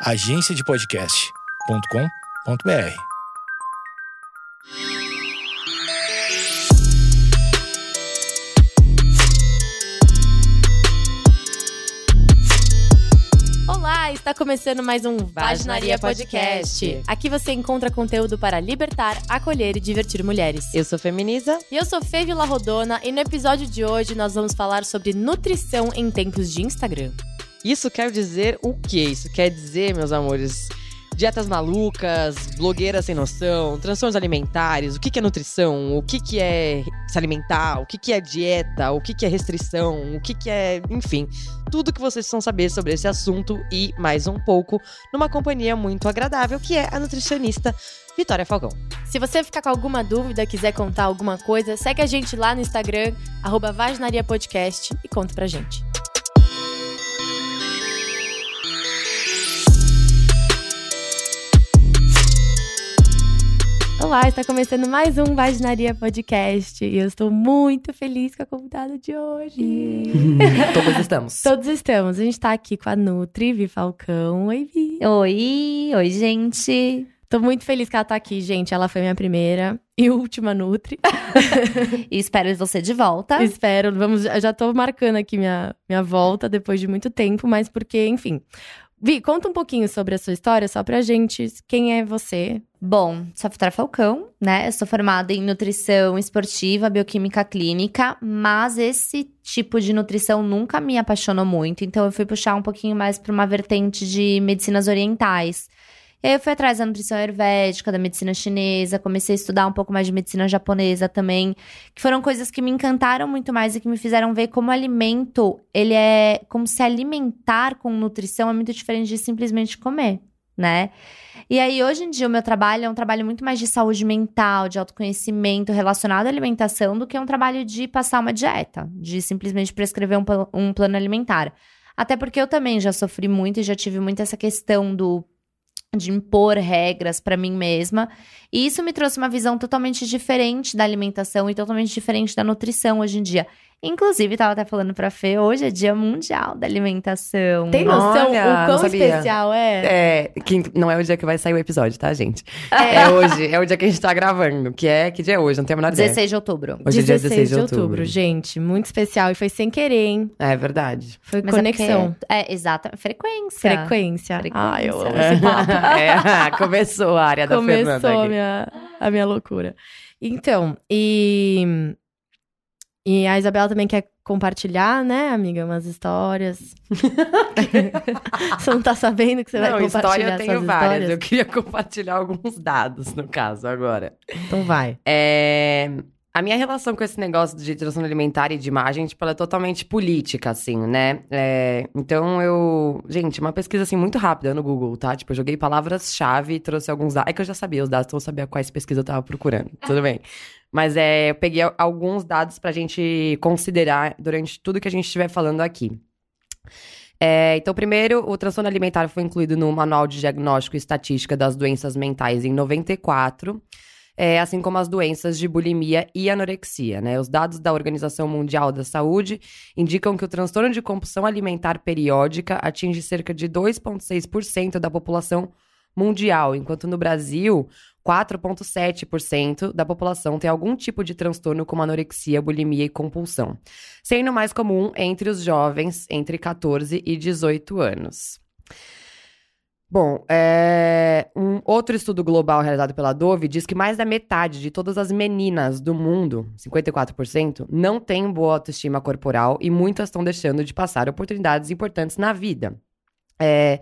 agenciadepodcast.com.br. Olá, está começando mais um Vaginaria Podcast. Aqui você encontra conteúdo para libertar, acolher e divertir mulheres. Eu sou Feminiza. E eu sou Fê Vila Rodona e no episódio de hoje nós vamos falar sobre nutrição em tempos de Instagram. Isso quer dizer o quê? Isso quer dizer, meus amores, dietas malucas, blogueiras sem noção, transtornos alimentares, o que, é nutrição, o que, é se alimentar, o que, é dieta, o que, que é restrição, o que, que é. Enfim, tudo que vocês precisam saber sobre esse assunto e mais um pouco numa companhia muito agradável que é a nutricionista Vitória Falcão. Se você ficar com alguma dúvida, quiser contar alguma coisa, segue a gente lá no Instagram, arroba Vaginaria Podcast e conta pra gente. Olá, está começando mais um Vaginaria Podcast e eu estou muito feliz com a convidada de hoje. Todos estamos. Todos estamos. A gente está aqui com a Nutri, Vi Falcão. Oi, Vi. Oi, oi, gente. Tô muito feliz que ela tá aqui, gente. Ela foi minha primeira e última Nutri. e espero você de volta. Espero. Vamos, eu já tô marcando aqui minha, minha volta depois de muito tempo, mas porque, enfim. Vi, conta um pouquinho sobre a sua história, só pra gente. Quem é você? Bom, sou a Falcão, né? Eu sou formada em nutrição esportiva, bioquímica clínica, mas esse tipo de nutrição nunca me apaixonou muito, então eu fui puxar um pouquinho mais para uma vertente de medicinas orientais. E aí eu fui atrás da nutrição ayurvédica, da medicina chinesa, comecei a estudar um pouco mais de medicina japonesa também, que foram coisas que me encantaram muito mais e que me fizeram ver como alimento, ele é como se alimentar com nutrição é muito diferente de simplesmente comer, né? E aí hoje em dia o meu trabalho é um trabalho muito mais de saúde mental, de autoconhecimento relacionado à alimentação do que um trabalho de passar uma dieta, de simplesmente prescrever um, um plano alimentar. Até porque eu também já sofri muito e já tive muito essa questão do de impor regras para mim mesma. E isso me trouxe uma visão totalmente diferente da alimentação e totalmente diferente da nutrição hoje em dia. Inclusive, tava até falando pra Fê, hoje é dia mundial da alimentação. Tem noção Olha, o quão especial é? É, que não é o dia que vai sair o episódio, tá, gente? É. hoje, é o dia que a gente tá gravando, que é, que dia é hoje? Não tenho a menor ideia. 16 de outubro. Hoje é dia 16 de outubro. gente. Muito especial. E foi sem querer, hein? É verdade. Foi Mas conexão. É, é, exata. Frequência. Frequência. Frequência. Ai, eu amo É. esse papo. É, começou a área da Fernanda Começou a minha, a minha loucura. Então, e. E a Isabela também quer compartilhar, né, amiga? Umas histórias. você não tá sabendo que você vai Não, compartilhar história eu tenho várias. histórias? Eu queria compartilhar alguns dados, no caso, agora. Então vai. É, A minha relação com esse negócio de transtorno alimentar e de imagem, tipo, ela é totalmente política, assim, né? É, Então eu. Gente, uma pesquisa assim muito rápida no Google, tá? Tipo, eu joguei palavras-chave e trouxe alguns dados. É que eu já sabia os dados, então eu sabia quais pesquisas eu tava procurando. Tudo bem. Mas é, eu peguei al- alguns dados pra gente considerar durante tudo que a gente estiver falando aqui. É, então, primeiro, o transtorno alimentar foi incluído no Manual de Diagnóstico e Estatística das Doenças Mentais em 94 é, assim como as doenças de bulimia e anorexia. Né? Os dados da Organização Mundial da Saúde indicam que o transtorno de compulsão alimentar periódica atinge cerca de 2,6% da população mundial, enquanto no Brasil, 4,7% da população tem algum tipo de transtorno como anorexia, bulimia e compulsão, sendo mais comum entre os jovens entre 14 e 18 anos. Bom, é, um outro estudo global realizado pela Dove diz que mais da metade de todas as meninas do mundo, 54%, não tem boa autoestima corporal e muitas estão deixando de passar oportunidades importantes na vida. É,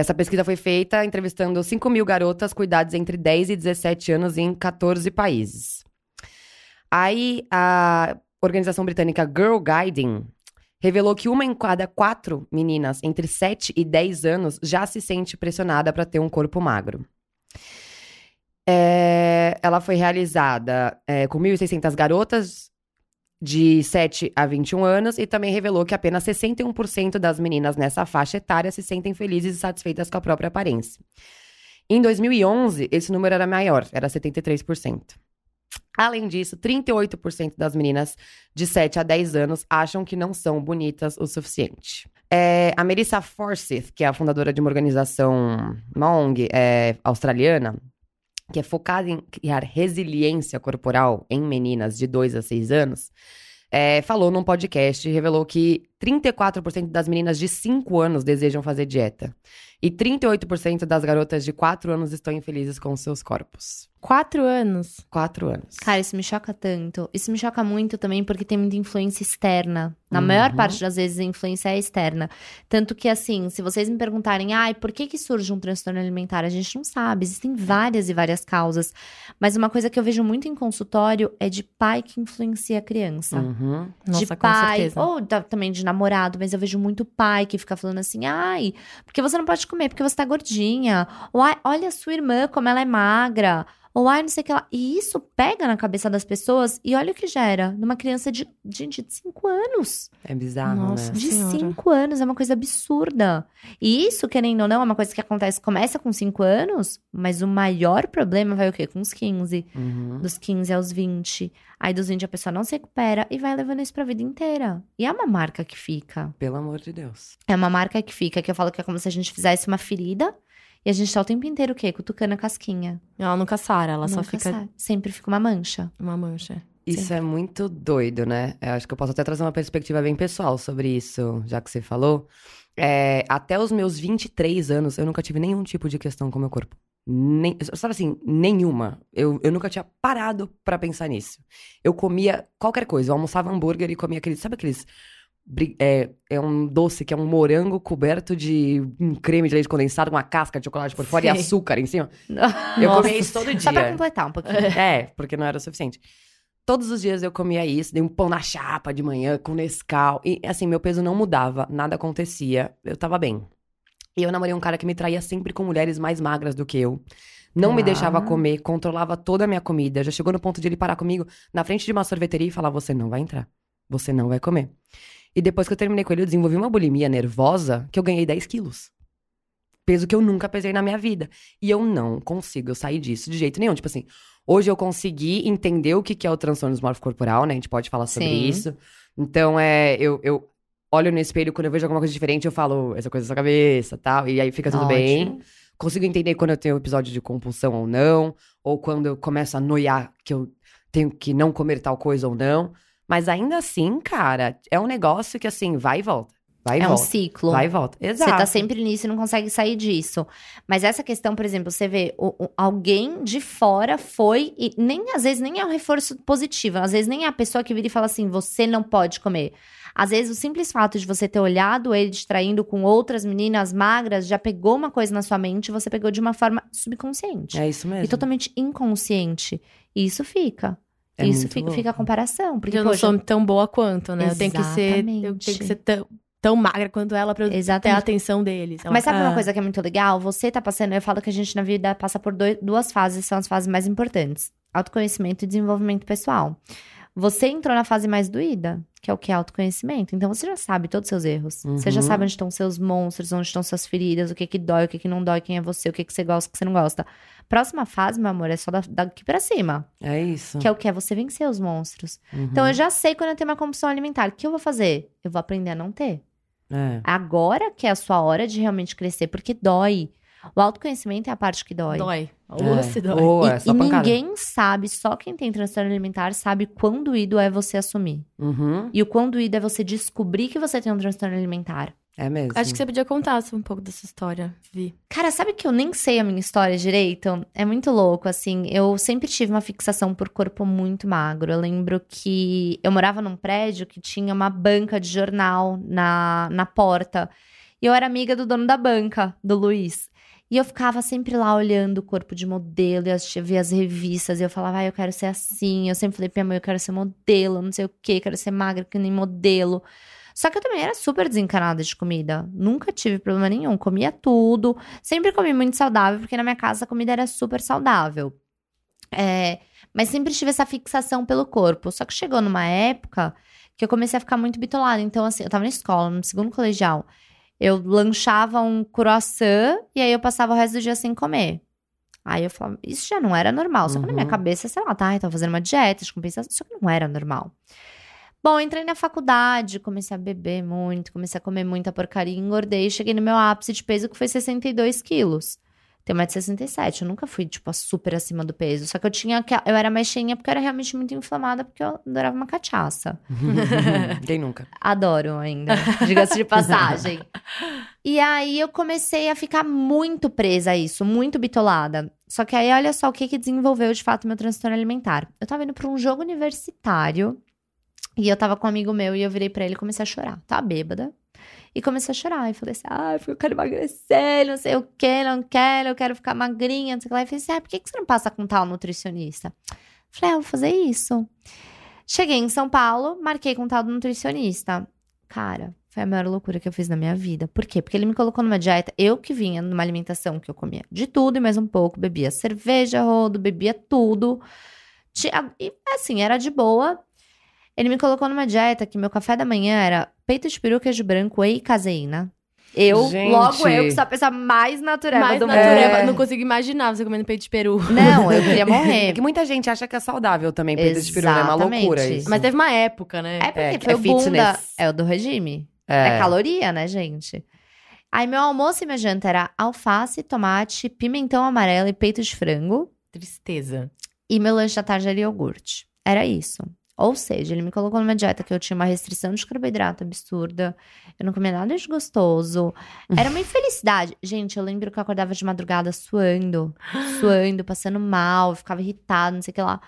essa pesquisa foi feita entrevistando 5 mil garotas com idades entre 10 e 17 anos em 14 países. Aí, a organização britânica Girl Guiding revelou que uma em cada quatro meninas entre 7 e 10 anos já se sente pressionada para ter um corpo magro. É, ela foi realizada é, com 1.600 garotas de 7 a 21 anos e também revelou que apenas 61% das meninas nessa faixa etária se sentem felizes e satisfeitas com a própria aparência. Em 2011, esse número era maior, era 73%. Além disso, 38% das meninas de 7 a 10 anos acham que não são bonitas o suficiente. É, a Melissa Forsyth, que é a fundadora de uma organização, uma é, australiana, que é focada em criar resiliência corporal em meninas de 2 a 6 anos, é, falou num podcast e revelou que 34% das meninas de 5 anos desejam fazer dieta. E 38% das garotas de 4 anos estão infelizes com seus corpos. Quatro anos. 4 anos. Cara, isso me choca tanto. Isso me choca muito também porque tem muita influência externa. Na Uhum. maior parte das vezes a influência é externa. Tanto que, assim, se vocês me perguntarem, ai, por que que surge um transtorno alimentar? A gente não sabe. Existem várias e várias causas. Mas uma coisa que eu vejo muito em consultório é de pai que influencia a criança. Uhum. Nossa, de com pai, certeza. ou da- também de namorado, mas eu vejo muito pai que fica falando assim, ai, porque você não pode comer, porque você tá gordinha. Ou olha a sua irmã como ela é magra. Ou ai, não sei o que lá. E isso pega na cabeça das pessoas e olha o que gera numa criança de, gente, de 5 anos. É bizarro, Nossa. né? De Senhora. 5 anos, é uma coisa absurda. E isso, querendo ou não, é uma coisa que acontece, começa com 5 anos, mas o maior problema vai o quê? Com os 15 Uhum. dos 15 aos 20. Aí dos 20 a pessoa não se recupera e vai levando isso pra vida inteira. E é uma marca que fica. Pelo amor de Deus. É uma marca que fica, que eu falo que é como se a gente fizesse uma ferida e a gente tá o tempo inteiro o quê? Cutucando a casquinha. Ela nunca sara, ela só Nunca fica sai. Sempre fica uma mancha. uma mancha. Isso é muito doido, né? Eu acho que eu posso até trazer uma perspectiva bem pessoal sobre isso, já que você falou. É, até os meus 23 anos, eu nunca tive nenhum tipo de questão com o meu corpo. Nem, sabe assim, nenhuma. Eu, eu nunca tinha parado pra pensar nisso. Eu comia qualquer coisa. Eu almoçava hambúrguer e comia aqueles. Sabe aqueles. É, é um doce que é um morango coberto de um creme de leite condensado, uma casca de chocolate por fora e Sei. açúcar em cima. Eu comia isso todo dia. Só pra completar um pouquinho. É, porque não era o suficiente. Todos os dias eu comia isso, dei um pão na chapa de manhã com Nescau. E assim, meu peso não mudava, nada acontecia, eu tava bem. E eu namorei um cara que me traía sempre com mulheres mais magras do que eu. Não me Ah. deixava comer, controlava toda a minha comida. Já chegou no ponto de ele parar comigo na frente de uma sorveteria e falar: Você não vai entrar. Você não vai comer. E depois que eu terminei com ele, eu desenvolvi uma bulimia nervosa que eu ganhei 10 quilos. Peso que eu nunca pesei na minha vida. E eu não consigo sair disso de jeito nenhum. Tipo assim, hoje eu consegui entender o que é o transtorno dismórfico corporal, né? A gente pode falar sobre Sim. isso. Então, é, eu, eu olho no espelho, quando eu vejo alguma coisa diferente, eu falo, essa coisa é sua cabeça, tal. E aí fica tudo bem. Ótimo. Consigo entender quando eu tenho episódio de compulsão ou não. Ou quando eu começo a noiar que eu tenho que não comer tal coisa ou não. Mas ainda assim, cara, é um negócio que assim, vai e volta. Vai e É um volta. ciclo. Vai e volta. Exato. Você tá sempre nisso e não consegue sair disso. Mas essa questão, por exemplo, você vê o- o- alguém de fora foi e nem às vezes nem é um reforço positivo, às vezes nem é a pessoa que vira e fala assim, você não pode comer. Às vezes o simples fato de você ter olhado ele distraindo com outras meninas magras já pegou uma coisa na sua mente e você pegou de uma forma subconsciente É isso mesmo. e totalmente inconsciente. E isso fica. É isso muito fica, louco. fica a comparação, porque eu não poxa, sou tão boa quanto, né? Eu tenho que ser, eu Exatamente. tenho que ser tão, tão magra quanto ela pra eu ter a Exatamente. atenção deles. Ela- Mas sabe uma Ah, coisa que é muito legal? Você tá passando, eu falo que a gente na vida passa por doi- duas fases, são as fases mais importantes: autoconhecimento e desenvolvimento pessoal. Você entrou na fase mais doída, que é o que é autoconhecimento. Então você já sabe todos os seus erros. Você já Uhum. sabe onde estão seus monstros, onde estão suas feridas, o que que dói, o que que não dói, quem é você, o que que você gosta, o que você não gosta. Próxima fase, meu amor, é só da- daqui pra cima. É isso. Que é o que? É você vencer os monstros. Uhum. Então eu já sei quando eu tenho uma compulsão alimentar. O que eu vou fazer? Eu vou aprender a não ter. É. Agora que é a sua hora de realmente crescer, porque dói. O autoconhecimento é a parte que dói. Dói. É. Ou se dói. Ou E, é só e pancada. ninguém sabe, só quem tem transtorno alimentar sabe quão doído é você assumir. Uhum. E o quão doído é você descobrir que você tem um transtorno alimentar. É mesmo. Acho que você podia contar um pouco dessa história, Vi. Cara, sabe que eu nem sei a minha história direito? É muito louco, assim. Eu sempre tive uma fixação por corpo muito magro. Eu lembro que eu morava num prédio que tinha uma banca de jornal na, na porta. E eu era amiga do dono da banca, do Luiz. E eu ficava sempre lá olhando o corpo de modelo e assistia, via as revistas. E eu falava, ah, eu quero ser assim. Eu sempre falei pra minha mãe, eu quero ser modelo, não sei o quê, quero ser magra que nem modelo. Só que eu também era super desencanada de comida. Nunca tive problema nenhum. Comia tudo. Sempre comi muito saudável, porque na minha casa a comida era super saudável. É, mas sempre tive essa fixação pelo corpo. Só que chegou numa época que eu comecei a ficar muito bitolada. Então, assim, eu tava na escola, no segundo colegial. Eu lanchava um croissant e aí eu passava o resto do dia sem comer. Aí eu falava, isso já não era normal. Só que na minha Uhum. cabeça, sei lá, tá, eu tava fazendo uma dieta de compensação. Só que não era normal. Bom, entrei na faculdade, comecei a beber muito, comecei a comer muita porcaria, engordei, cheguei no meu ápice de peso que foi 62 quilos. Tenho 1,67m, eu nunca fui, tipo, super acima do peso. Só que eu tinha, eu era mais cheinha porque eu era realmente muito inflamada, porque eu adorava uma cachaça. Quem nunca? Adoro ainda, diga-se de passagem. E aí eu comecei a ficar muito presa a isso, muito bitolada. Só que aí olha só o que, que desenvolveu de fato meu transtorno alimentar. Eu tava indo pra um jogo universitário e eu tava com um amigo meu e eu virei pra ele e comecei a chorar. Tava bêbada. E comecei a chorar. E falei assim: ah, eu quero emagrecer, não sei o que, não quero, eu quero ficar magrinha, não sei o que lá. E falei assim: ah, por que você não passa com tal nutricionista? Falei, ah, vou fazer isso. Cheguei em São Paulo, marquei com tal nutricionista. Cara, foi a maior loucura que eu fiz na minha vida. Por quê? Porque ele me colocou numa dieta, eu que vinha numa alimentação que eu comia de tudo e mais um pouco, bebia cerveja, rodo, bebia tudo. Tinha- E assim, era de boa. Ele me colocou numa dieta que meu café da manhã era peito de peru, queijo branco e caseína. Eu, Gente. logo eu, que sou a pessoa mais natureba Mais do natureba. É. Não consigo imaginar você comendo peito de peru. mundo. Não, eu queria É morrer. que muita gente acha que é saudável também, peito de peru, né? É uma Exatamente. loucura isso. Mas teve uma época, né? É porque É, foi é o fitness. É o do regime. É. caloria, né, gente? Aí meu almoço e minha janta era alface, tomate, pimentão amarelo e peito de frango. Tristeza. E meu lanche da tarde era iogurte. Era isso. Ou seja, ele me colocou numa dieta que eu tinha uma restrição de carboidrato absurda. Eu não comia nada de gostoso. Era uma infelicidade. Gente, eu lembro que eu acordava de madrugada suando. Suando, passando mal. Ficava irritada, não sei o que lá.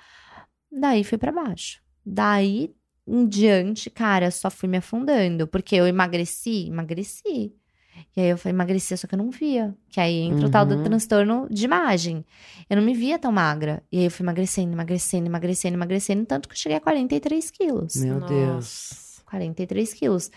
Daí fui pra baixo. Daí em diante, cara, só fui me afundando. Porque eu emagreci, emagreci. E aí eu falei, emagreci, só que eu não via. Que aí entra o tal do Uhum. transtorno de imagem. Eu não me via tão magra. E aí eu fui emagrecendo, emagrecendo, emagrecendo, emagrecendo. Tanto que eu cheguei a 43 quilos. Meu Deus. Nossa. 43 quilos.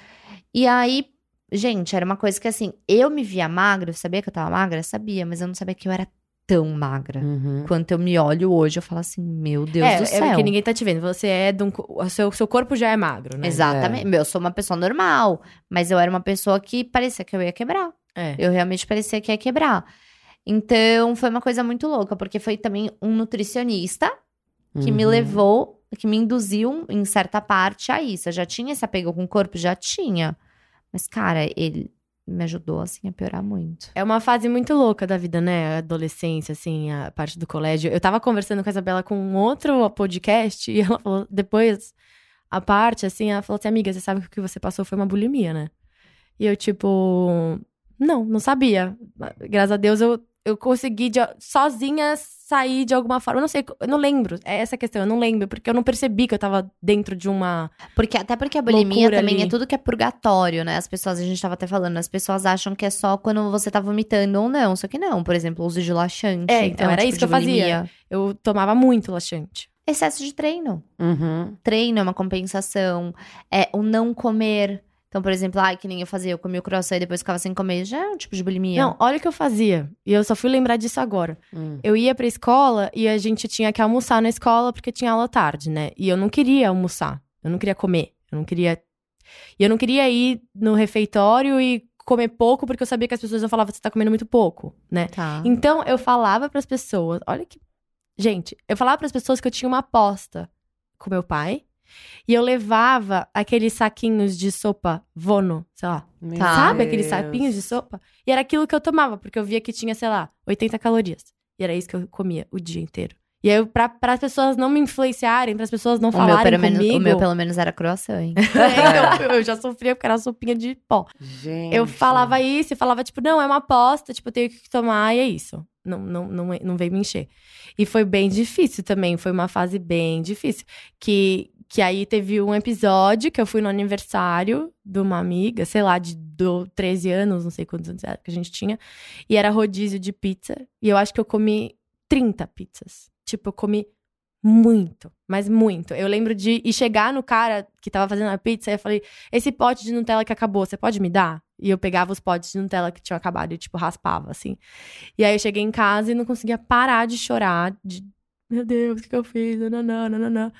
E aí, gente, era uma coisa que assim, eu me via magra, eu sabia que eu tava magra? Sabia, mas eu não sabia que eu era tão magra. Uhum. Quando eu me olho hoje, eu falo assim, meu Deus é, do é céu. porque ninguém tá te vendo. Você é de um. O seu, seu corpo já é magro, né? Exatamente. Eu sou uma pessoa normal, mas eu era uma pessoa que parecia que eu ia quebrar. É. Eu realmente parecia que ia quebrar. Então, foi uma coisa muito louca, porque foi também um nutricionista que me Uhum. levou, que me induziu em certa parte a isso. Eu já tinha esse apego com o corpo? Já tinha. Mas, cara, ele me ajudou, assim, a piorar muito. É uma fase muito louca da vida, né? A adolescência, assim, a parte do colégio. Eu tava conversando com a Isabela com um outro podcast e ela falou, depois, a parte, assim, ela falou assim, amiga, você sabe que o que você passou foi uma bulimia, né? E eu, tipo, não, não sabia. Graças a Deus eu, eu consegui de- sozinha sair de alguma forma. Eu não sei, eu não lembro. É essa a questão, eu não lembro, porque eu não percebi que eu tava dentro de uma. Porque, até porque a bulimia também ali. é tudo que é purgatório, né? As pessoas, a gente tava até falando, as pessoas acham que é só quando você tá vomitando ou não. Só que não. Por exemplo, o uso de laxante. É, então, um era tipo isso que eu fazia. bulimia. Eu tomava muito laxante. Excesso de treino. Uhum. treino é uma compensação, é o não comer. Então, por exemplo, ai, que nem eu fazia, eu comia o croissant e depois ficava sem comer, já é um tipo de bulimia. Não, olha o que eu fazia. E eu só fui lembrar disso agora. Hum. Eu ia pra escola e a gente tinha que almoçar na escola porque tinha aula tarde, né? E eu não queria almoçar. Eu não queria comer. Eu não queria. E eu não queria ir no refeitório e comer pouco porque eu sabia que as pessoas falar, você tá comendo muito pouco, né? Tá. Então eu falava pras pessoas, olha que. Gente, eu falava pras pessoas que eu tinha uma aposta com meu pai. E eu levava aqueles saquinhos de sopa Vono, sei lá. Meu. Sabe aqueles Deus. sapinhos de sopa? E era aquilo que eu tomava, porque eu via que tinha, sei lá, 80 calorias. E era isso que eu comia o dia inteiro. E aí, pra, pra as pessoas não me influenciarem, para as pessoas não o meu, falarem menos, comigo... o meu, pelo menos, era croissant, hein? É, então, eu já sofria porque era sopinha de pó. Gente. Eu falava isso e falava, tipo, não, é uma aposta, tipo, eu tenho que tomar e é isso. Não, não, não, não veio me encher. E foi bem difícil também, foi uma fase bem difícil. Que, que aí teve um episódio que eu fui no aniversário de uma amiga, sei lá, de do 13 anos, não sei quantos anos era que a gente tinha. E era rodízio de pizza. E eu acho que eu comi 30 pizzas. Tipo, eu comi muito, mas muito. Eu lembro de ir chegar no cara que tava fazendo a pizza e eu falei: esse pote de Nutella que acabou, você pode me dar? E eu pegava os potes de Nutella que tinham acabado e, tipo, raspava, assim. E aí eu cheguei em casa e não conseguia parar de chorar, de meu Deus, o que, eu fiz? Nananã, nananã.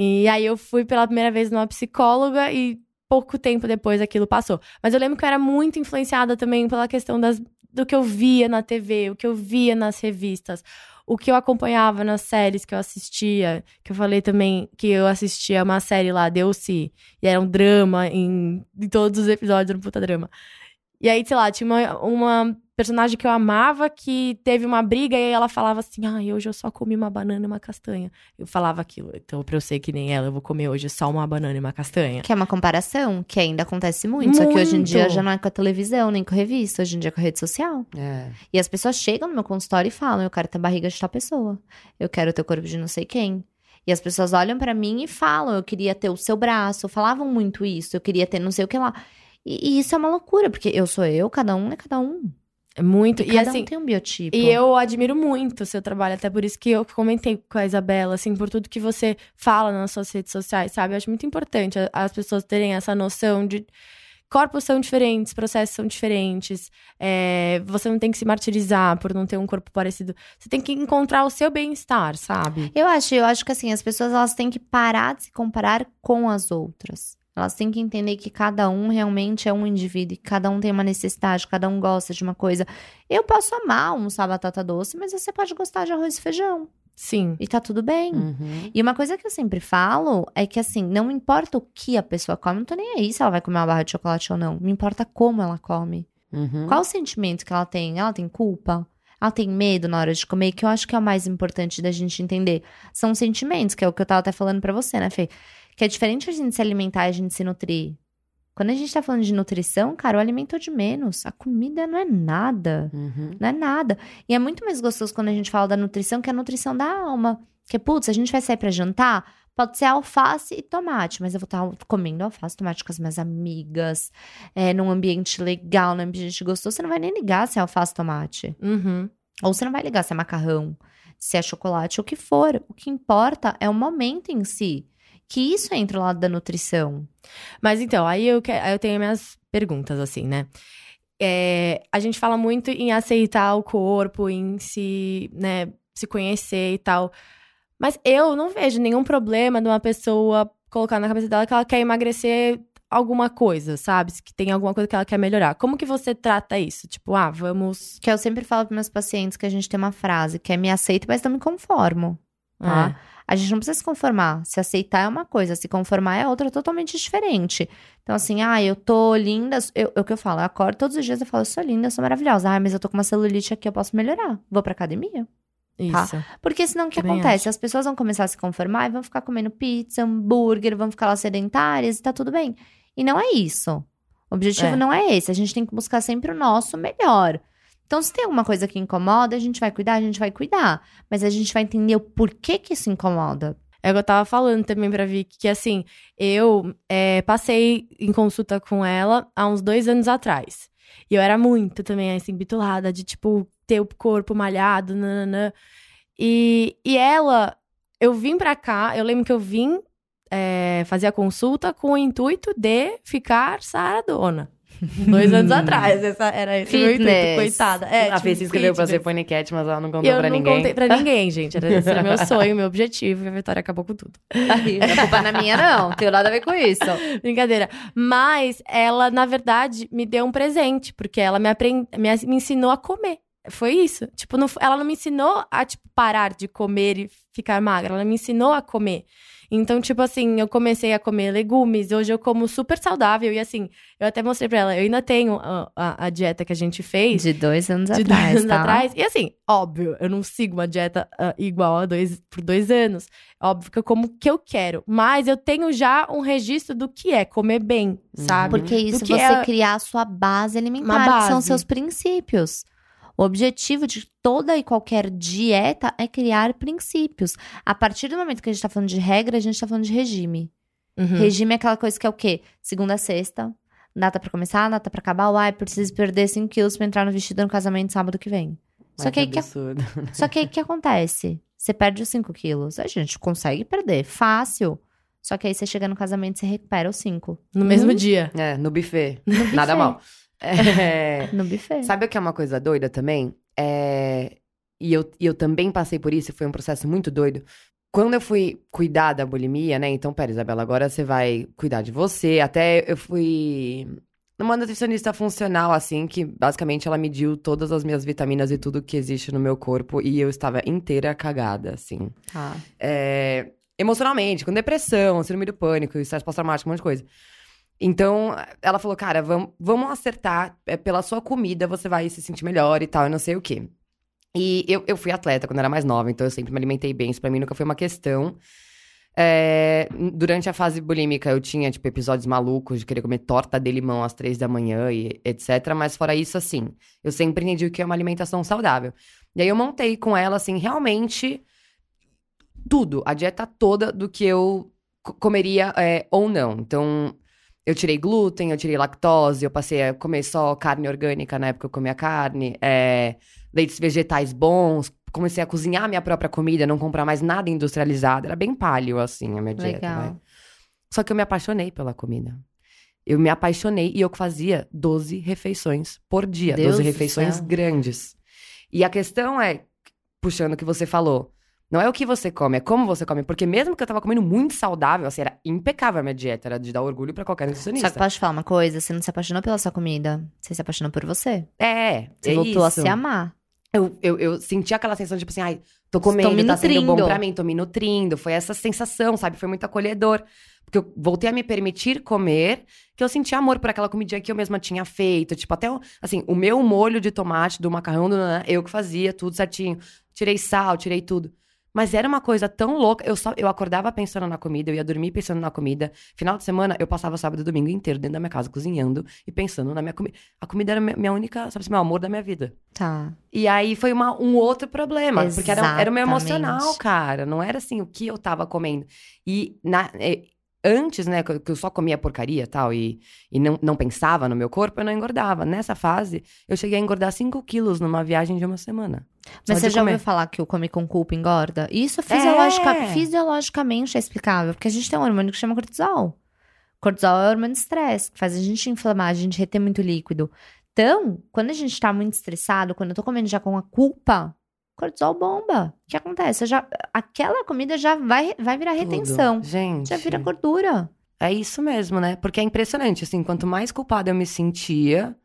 E aí eu fui pela primeira vez numa psicóloga e pouco tempo depois aquilo passou. Mas eu lembro que eu era muito influenciada também pela questão das, do que eu via na TV, o que eu via nas revistas. o que eu acompanhava nas séries que eu assistia, que eu falei também que eu assistia uma série lá, Deu-se, e era um drama em, em todos os episódios, era um puta drama. E aí, sei lá, tinha uma, uma personagem que eu amava que teve uma briga e aí ela falava assim: ah, hoje eu só comi uma banana e uma castanha. Eu falava aquilo. Então, pra eu ser que nem ela, eu vou comer hoje só uma banana e uma castanha. Que é uma comparação que ainda acontece muito, Só que hoje em dia Muito. já não é com a televisão, nem com a revista. Hoje em dia é com a rede social. É. E as pessoas chegam no meu consultório e falam: eu quero ter barriga de tal pessoa. Eu quero ter o corpo de não sei quem. E as pessoas olham pra mim e falam: eu queria ter o seu braço. Falavam muito isso, eu queria ter não sei o que lá. E, e isso é uma loucura, porque eu sou eu, cada um é cada um. É muito. E, E, assim, um tem um biotipo. E eu admiro muito o seu trabalho, até por isso que eu comentei com a Isabela, assim, por tudo que você fala nas suas redes sociais, sabe? Eu acho muito importante as pessoas terem essa noção de. Corpos são diferentes, processos são diferentes. é, você não tem que se martirizar por não ter um corpo parecido. Você tem que encontrar o seu bem-estar, sabe? Eu acho, eu acho que assim, as pessoas elas têm que parar de se comparar com as outras. Elas têm que entender que cada um realmente é um indivíduo, e que cada um tem uma necessidade, cada um gosta de uma coisa. Eu posso amar um batata doce, mas você pode gostar de arroz e feijão. Sim. E tá tudo bem. Uhum. E uma coisa que eu sempre falo é que, assim, não importa o que a pessoa come, eu não tô nem aí se ela vai comer uma barra de chocolate ou não. Me importa como ela come. Uhum. Qual o sentimento que ela tem? Ela tem culpa? Ela tem medo na hora de comer? Que eu acho que é o mais importante da gente entender. São sentimentos, que é o que eu tava até falando pra você, né, Fê? Que é diferente a gente se alimentar e a gente se nutrir. Quando a gente tá falando de nutrição, cara, o alimento é de menos. A comida não é nada. Uhum. Não é nada. E é muito mais gostoso quando a gente fala da nutrição, que é a nutrição da alma. Que, putz, a gente vai sair pra jantar, pode ser alface e tomate, mas eu vou estar comendo alface e tomate com as minhas amigas, é, num ambiente legal, num ambiente gostoso. Você não vai nem ligar se é alface e tomate. Uhum. Ou você não vai ligar se é macarrão, se é chocolate, o que for. O que importa é o momento em si. Que isso entra lá da nutrição. Mas então, aí eu, que- aí eu tenho minhas perguntas, assim, né? É, a gente fala muito em aceitar o corpo, em se, né, se conhecer e tal. Mas eu não vejo nenhum problema de uma pessoa colocar na cabeça dela que ela quer emagrecer alguma coisa, sabe? Que tem alguma coisa que ela quer melhorar. Como que você trata isso? Tipo, ah, vamos. Que eu sempre falo para meus pacientes que a gente tem uma frase que é me aceito, mas não me conformo. Tá? Ah, A gente não precisa se conformar. Se aceitar é uma coisa, se conformar é outra totalmente diferente. Então, assim, ah, eu tô linda. Eu, é o que eu falo, eu acordo todos os dias eu falo, eu sou linda, eu sou maravilhosa. Ah, mas eu tô com uma celulite aqui, eu posso melhorar. Vou pra academia. isso. Porque senão o que Também acontece? As pessoas vão começar a se conformar e vão ficar comendo pizza, hambúrguer, vão ficar lá sedentárias e tá tudo bem. E não é isso. O objetivo É. não é esse. A gente tem que buscar sempre o nosso melhor. Então, se tem alguma coisa que incomoda, a gente vai cuidar, a gente vai cuidar. Mas a gente vai entender o porquê que isso incomoda. É o que eu tava falando também pra Vicky, que assim, eu é, passei em consulta com ela há uns dois anos atrás. E eu era muito também, assim, bitulada de, tipo, ter o corpo malhado, nananã. E, e ela, eu vim pra cá, eu lembro que eu vim é, fazer a consulta com o intuito de ficar saradona. Dois anos atrás, essa era esse o meu intuito, Fitness. coitada. É, a Fê tipo, se inscreveu pra fitness. ser paniquete, mas ela não contou eu pra não ninguém. contei pra ninguém, gente. Era, esse era meu sonho, meu objetivo, e a Vitória acabou com tudo. a culpa não é minha, não. Tem nada a ver com isso. Brincadeira. Mas ela, na verdade, me deu um presente, porque ela me, aprend... me, me ensinou a comer. Foi isso. Tipo, não ela não me ensinou a, tipo, parar de comer e ficar magra. Ela me ensinou a comer. Então, tipo assim, eu comecei a comer legumes. Hoje eu como super saudável. E assim, eu até mostrei pra ela. Eu ainda tenho a, a- a dieta que a gente fez. De dois anos de atrás, dois anos tá? atrás. E assim, óbvio, eu não sigo uma dieta ah, igual a dois, por dois anos. Óbvio que eu como o que eu quero. Mas eu tenho já um registro do que é comer bem, sabe? Porque isso que você é- criar a sua base alimentar, Uma que são base. seus princípios. O objetivo de toda e qualquer dieta é criar princípios. A partir do momento que a gente tá falando de regra, a gente tá falando de regime. Uhum. Regime é aquela coisa que é o quê? Segunda a sexta, data pra começar, data pra acabar. Uai, preciso perder 5 quilos pra entrar no vestido no casamento sábado que vem. Só Ai, que aí que absurdo. só que aí o que acontece? Você perde os 5 quilos. A gente consegue perder, fácil. Só que aí você chega no casamento e você recupera os 5. No mesmo dia. É, no buffet. No buffet. Nada mal. É, No buffet. Sabe o que é uma coisa doida também? É, E eu, e eu também passei por isso, foi um processo muito doido. Quando eu fui cuidar da bulimia, né? Então, pera, Isabela, agora você vai cuidar de você. Até eu fui Uma nutricionista funcional, assim, que basicamente ela mediu todas as minhas vitaminas e tudo que existe no meu corpo e eu estava inteira cagada, assim. Tá. É, emocionalmente, com depressão, síndrome do pânico, estresse pós-traumático, um monte de coisa. Então, ela falou, cara, vamos, acertar, é, pela sua comida você vai se sentir melhor e tal, eu não sei o quê. E eu, eu fui atleta quando era mais nova, então eu sempre me alimentei bem, isso pra mim nunca foi uma questão. É, durante a fase bulímica, eu tinha, tipo, episódios malucos de querer comer torta de limão às três da manhã e etc. Mas fora isso, assim, eu sempre entendi o que é uma alimentação saudável. E aí eu montei com ela, assim, realmente tudo, a dieta toda do que eu co- comeria é, ou não. Então, eu tirei glúten, eu tirei lactose, eu passei a comer só carne orgânica na época que eu comia carne, é, leites vegetais bons, comecei a cozinhar minha própria comida, não comprar mais nada industrializado. Era bem paleo, assim, a minha dieta. Legal. vai. Só que eu me apaixonei pela comida. Eu me apaixonei e eu fazia 12 refeições por dia. Deus 12 do refeições céu. grandes. E a questão é, puxando o que você falou, não é o que você come, é como você come. Porque mesmo que eu tava comendo muito saudável, assim, era impecável a minha dieta, era de dar orgulho pra qualquer Só nutricionista. que posso te falar uma coisa? Você não se apaixonou pela sua comida. Você se apaixonou por você. É, Você é voltou a isso. se amar. Eu, eu, eu senti aquela sensação de, tipo assim, ai, tô comendo, me tá sendo bom nutrindo. pra mim, tô me nutrindo. Foi essa sensação, sabe? Foi muito acolhedor. Porque eu voltei a me permitir comer, que eu senti amor por aquela comidinha que eu mesma tinha feito. Tipo, até, assim, o meu molho de tomate, do macarrão, do nanã, eu que fazia, tudo certinho. Tirei sal, tirei tudo. Mas era uma coisa tão louca. Eu só eu acordava pensando na comida, eu ia dormir pensando na comida. Final de semana, eu passava sábado e domingo inteiro dentro da minha casa, cozinhando e pensando na minha comida. A comida era minha única, sabe, assim, meu amor da minha vida. Tá. E aí foi uma- um outro problema. Porque era, era o meu Exatamente. emocional, cara. Não era assim o que eu tava comendo. E na- é, antes, né, que eu, só comia porcaria e tal, e, e não, não pensava no meu corpo, eu não engordava. Nessa fase, eu cheguei a engordar 5 quilos numa viagem de uma semana. Mas você já comer. ouviu falar que o come com culpa engorda? Isso fisiologica- É. fisiologicamente é explicável, porque a gente tem um hormônio que chama cortisol. Cortisol é o hormônio de estresse, que faz a gente inflamar, a gente reter muito líquido. Então, quando a gente tá muito estressado, quando eu tô comendo já com a culpa, cortisol bomba. O que acontece? Já, aquela comida já vai, vai virar Tudo. retenção. Gente. Já vira gordura. É isso mesmo, né? Porque é impressionante, assim, quanto mais culpada eu me sentia,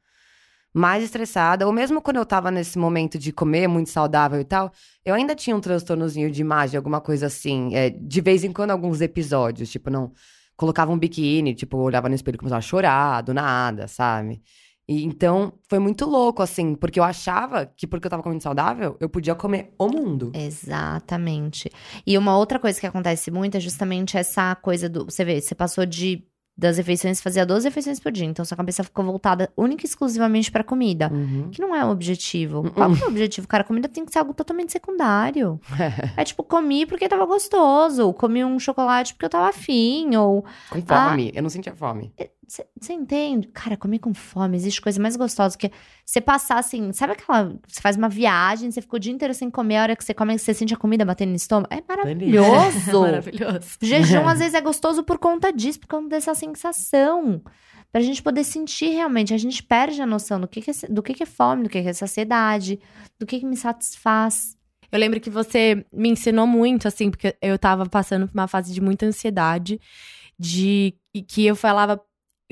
mais estressada, ou mesmo quando eu tava nesse momento de comer muito saudável e tal, eu ainda tinha um transtornozinho de imagem, alguma coisa assim, é, de vez em quando alguns episódios, tipo, não colocava um biquíni, tipo, olhava no espelho e começava a chorar, do nada, sabe? E então foi muito louco, assim, porque eu achava que porque eu tava comendo saudável, eu podia comer o mundo. Exatamente. E uma outra coisa que acontece muito é justamente essa coisa do. Você vê, você passou de. Das refeições, fazia 12 refeições por dia. Então, sua cabeça ficou voltada única e exclusivamente pra comida. Uhum. Que não é o objetivo. Uh-uh. Qual que é o objetivo? Cara, comida tem que ser algo totalmente secundário. é tipo, comi porque tava gostoso. Comi um chocolate porque eu tava afim. Ou. Com fome, eu não sentia fome. Você entende? Cara, comer com fome, existe coisa mais gostosa que você passar assim. Sabe aquela. Você faz uma viagem, você ficou o dia inteiro sem comer, a hora que você come, você sente a comida batendo no estômago. É maravilhoso. Maravilhoso. Jejum às vezes é gostoso por conta disso, por conta dessa sensação. Pra gente poder sentir realmente. A gente perde a noção do que, que, é, do que, que é fome, do que, que é saciedade, do que, que me satisfaz. Eu lembro que você me ensinou muito, assim, porque eu tava passando por uma fase de muita ansiedade, de e que eu falava.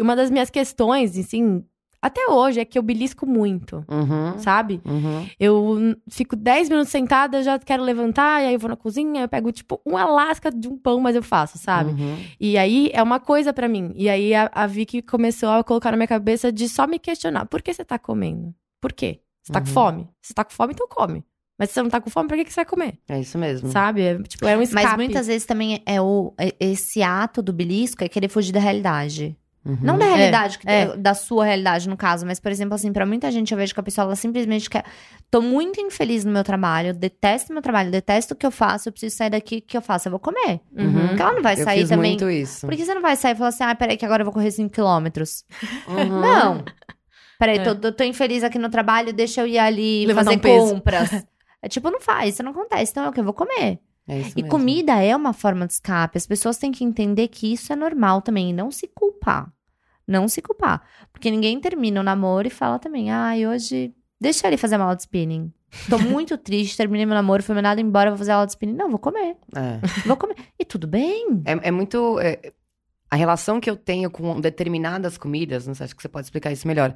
Uma das minhas questões, assim, até hoje, é que eu belisco muito, Uhum. sabe? Uhum. Eu fico 10 minutos sentada, já quero levantar, e aí eu vou na cozinha, eu pego, tipo, uma lasca de um pão, mas eu faço, sabe? Uhum. E aí é uma coisa pra mim. E aí a, a Vicky começou a colocar na minha cabeça de só me questionar: por que você tá comendo? Por quê? Você tá com Uhum. fome? Se tá com fome, então come. Mas se você não tá com fome, pra que, que você vai comer? É isso mesmo. Sabe? É, tipo, é um escape. Mas muitas vezes também é o, é- esse ato do belisco é querer fugir da realidade. Uhum. Não da realidade, que- é. da sua realidade, no caso, mas, por exemplo, assim, pra muita gente eu vejo que a pessoa ela simplesmente quer. Tô muito infeliz no meu trabalho, detesto meu trabalho, detesto o que eu faço, eu preciso sair daqui, o que eu faço? Eu vou comer. Uhum. Porque ela não vai Eu sair também. muito isso. Por que você não vai sair e falar assim, ah, peraí, que agora eu vou correr 5 quilômetros? Uhum. Não. Peraí, É. tô, tô infeliz aqui no trabalho, deixa eu ir ali Levantar fazer um compras. É tipo, não faz, isso não acontece. Então é o que? Eu vou comer. É E mesmo. comida é uma forma de escape. As pessoas têm que entender que isso é normal também e não se culpar. Não se culpar. Porque ninguém termina o namoro e fala também, ai, hoje deixa ele fazer uma aula de spinning. Tô muito triste, terminei meu namoro, fui mandado embora, vou fazer aula de spinning. Não, vou comer. É. Vou comer. E tudo bem. É, é muito. é, a relação que eu tenho com determinadas comidas, não sei, acho que você pode explicar isso melhor,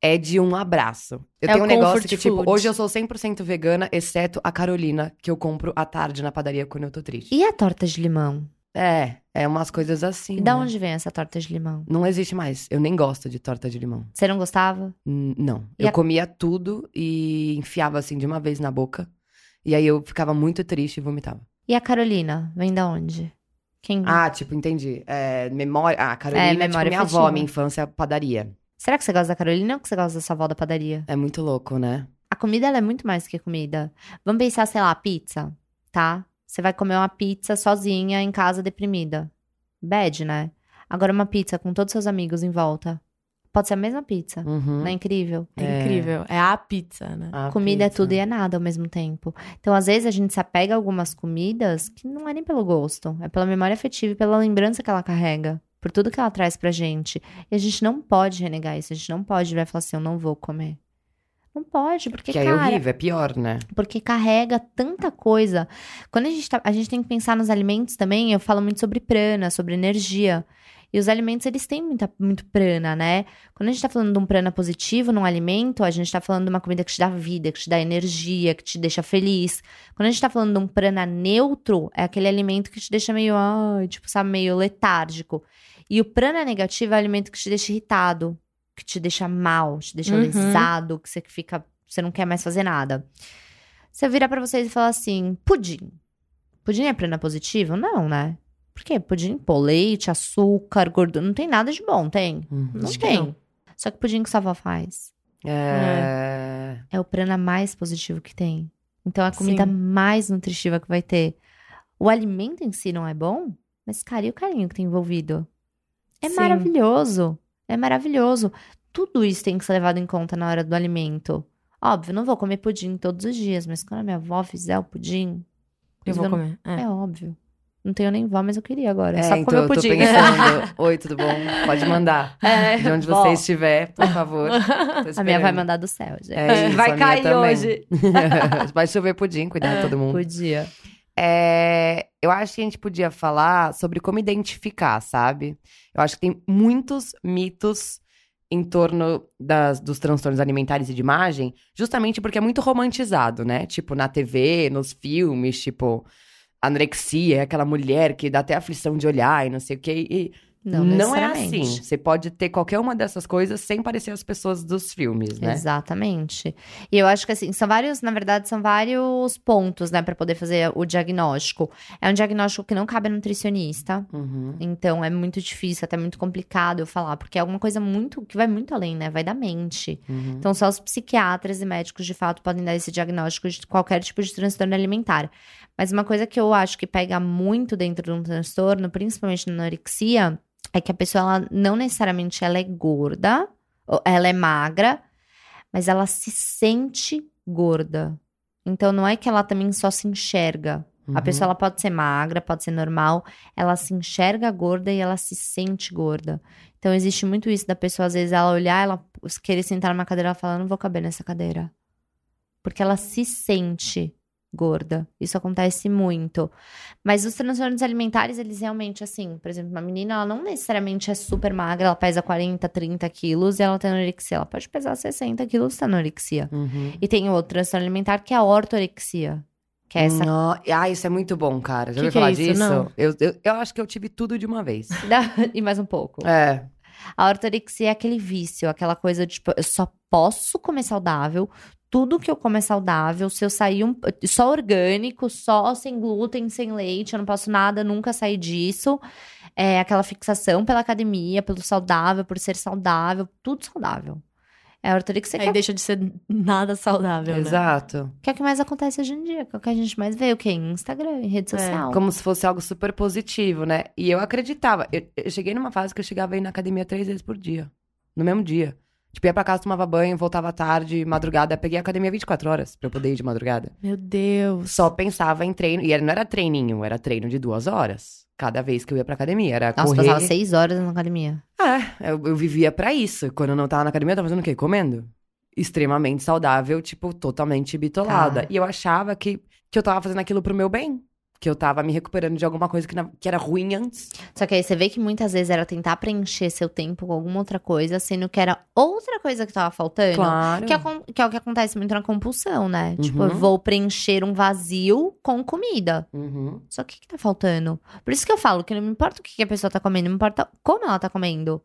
é de um abraço. Eu É tenho um negócio que, tipo, food. hoje eu sou 100% vegana, exceto a Carolina, que eu compro à tarde na padaria quando eu tô triste. E a torta de limão? É, é umas coisas assim. E da né? onde vem essa torta de limão? Não existe mais. Eu nem gosto de torta de limão. Você não gostava? N- Não. E eu a- comia tudo e enfiava assim de uma vez na boca. E aí eu ficava muito triste e vomitava. E a Carolina? Vem da onde? Quem? Ah, tipo, entendi. É, memória. Ah, Carolina, É, tipo, memória minha avó, minha infância, padaria. Será que você gosta da Carolina ou que você gosta da sua avó da padaria? É muito louco, né? A comida ela é muito mais que comida. Vamos pensar, sei lá, pizza, tá? Você vai comer uma pizza sozinha em casa deprimida. Bad, né? Agora uma pizza com todos seus amigos em volta. Pode ser a mesma pizza. Uhum. Não é incrível? É, É. incrível. É a pizza, né? A Comida é pizza. tudo e é nada ao mesmo tempo. Então, às vezes, a gente se apega a algumas comidas que não é nem pelo gosto, é pela memória afetiva e pela lembrança que ela carrega, por tudo que ela traz pra gente. E a gente não pode renegar isso, a gente não pode e falar assim, eu não vou comer. Não pode, porque, Que é cara, horrível, é pior, né? porque carrega tanta coisa. Quando a gente tá, a gente tem que pensar nos alimentos também, eu falo muito sobre prana, sobre energia. E os alimentos, eles têm muita, muito prana, né? Quando a gente tá falando de um prana positivo num alimento, a gente tá falando de uma comida que te dá vida, que te dá energia, que te deixa feliz. Quando a gente tá falando de um prana neutro, é aquele alimento que te deixa meio, ai, tipo, sabe, meio letárgico. E o prana negativo é o alimento que te deixa irritado, que te deixa mal, te deixa Uhum. lesado, que você fica, você não quer mais fazer nada. Se eu virar pra vocês e falar assim, pudim. Pudim é prana positivo? Não, né? Por quê? Pudim, pô, leite, açúcar, gordura, não tem nada de bom, tem? Uhum. Não Acho que tem. não. Só que pudim que sua avó faz É... é o prana mais positivo que tem. Então é a comida Sim. mais nutritiva que vai ter. O alimento em si não é bom, mas cara, e o carinho que tem envolvido? É Sim. maravilhoso. É maravilhoso. Tudo isso tem que ser levado em conta na hora do alimento. Óbvio, não vou comer pudim todos os dias, mas quando a minha avó fizer o pudim, Eu vou inclusive, comer. É. É óbvio. Não tenho nem vó, mas eu queria agora. É, Só então comer eu o tô pudim. pensando. Oi, tudo bom? Pode mandar. É, De onde vó. você estiver, por favor. A minha vai mandar do céu, gente. É isso, vai cair hoje. Vai chover pudim, cuidado todo mundo. Podia. É, eu acho que a gente podia falar sobre como identificar, sabe? Eu acho que tem muitos mitos em torno das, dos transtornos alimentares e de imagem, justamente porque é muito romantizado, né? Tipo, na TV, nos filmes, tipo, anorexia, é aquela mulher que dá até aflição de olhar e não sei o quê. E Não, não é assim. Você pode ter qualquer uma dessas coisas sem parecer as pessoas dos filmes, né? Exatamente. E eu acho que assim, são vários, na verdade, são vários pontos, né, para poder fazer o diagnóstico. É um diagnóstico que não cabe a nutricionista. Uhum. Então é muito difícil, até muito complicado eu falar, porque é alguma coisa muito que vai muito além, né? Vai da mente. Uhum. Então só os psiquiatras e médicos de fato podem dar esse diagnóstico de qualquer tipo de transtorno alimentar. Mas uma coisa que eu acho que pega muito dentro de um transtorno, principalmente na anorexia, é que a pessoa ela não necessariamente ela é gorda, ela é magra, mas ela se sente gorda. Então não é que ela também só se enxerga. A Uhum. pessoa ela pode ser magra, pode ser normal, ela se enxerga gorda e ela se sente gorda. Então existe muito isso da pessoa, às vezes, ela olhar, ela querer sentar numa cadeira, ela fala, não vou caber nessa cadeira. Porque ela se sente gorda. Isso acontece muito. Mas os transtornos alimentares, eles realmente, assim, por exemplo, uma menina, ela não necessariamente é super magra, ela pesa 40, 30 quilos e ela tem anorexia. Ela pode pesar 60 quilos e ter anorexia. Uhum. E tem outro transtorno alimentar que é a ortorexia. Que é essa Nó- Ah, isso é muito bom, cara. Já ouviu é falar isso? disso? Não. Eu, eu, eu acho que eu tive tudo de uma vez. e mais um pouco. É. A ortorexia é aquele vício, aquela coisa de, tipo, eu só posso comer saudável, tudo que eu como é saudável, se eu sair um, só orgânico, só sem glúten, sem leite, eu não posso nada, nunca sair disso. É aquela fixação pela academia, pelo saudável, por ser saudável, tudo saudável. É a ortorexia que Aí é, deixa de ser nada saudável, né? Exato. que é o que mais acontece hoje em dia, que é o que a gente mais vê, o que? Em Instagram, em rede É, social. Como se fosse algo super positivo, né? E eu acreditava. Eu, eu cheguei numa fase que eu chegava aí na academia três vezes por dia. No mesmo dia. Tipo, ia pra casa, tomava banho, voltava tarde, madrugada. Peguei a academia 24 horas pra eu poder ir de madrugada. Meu Deus. Só pensava em treino. E era- não era treininho, era treino de duas horas. Cada vez que eu ia pra academia. Era Nossa, correr. passava seis horas na academia. É, eu, eu vivia pra isso. Quando eu não tava na academia, eu tava fazendo o quê? Comendo. Extremamente saudável, tipo, totalmente bitolada. Cara. E eu achava que, que eu tava fazendo aquilo pro meu bem. Que eu tava me recuperando de alguma coisa que, na- que era ruim antes. Só que aí você vê que muitas vezes era tentar preencher seu tempo com alguma outra coisa, sendo que era outra coisa que tava faltando. Claro. Que é, que é o que acontece muito na compulsão, né? Tipo, eu Uhum. vou preencher um vazio com comida. Uhum. Só que o que, tá faltando? Por isso que eu falo que não me importa o que, que a pessoa tá comendo, não me importa como ela tá comendo.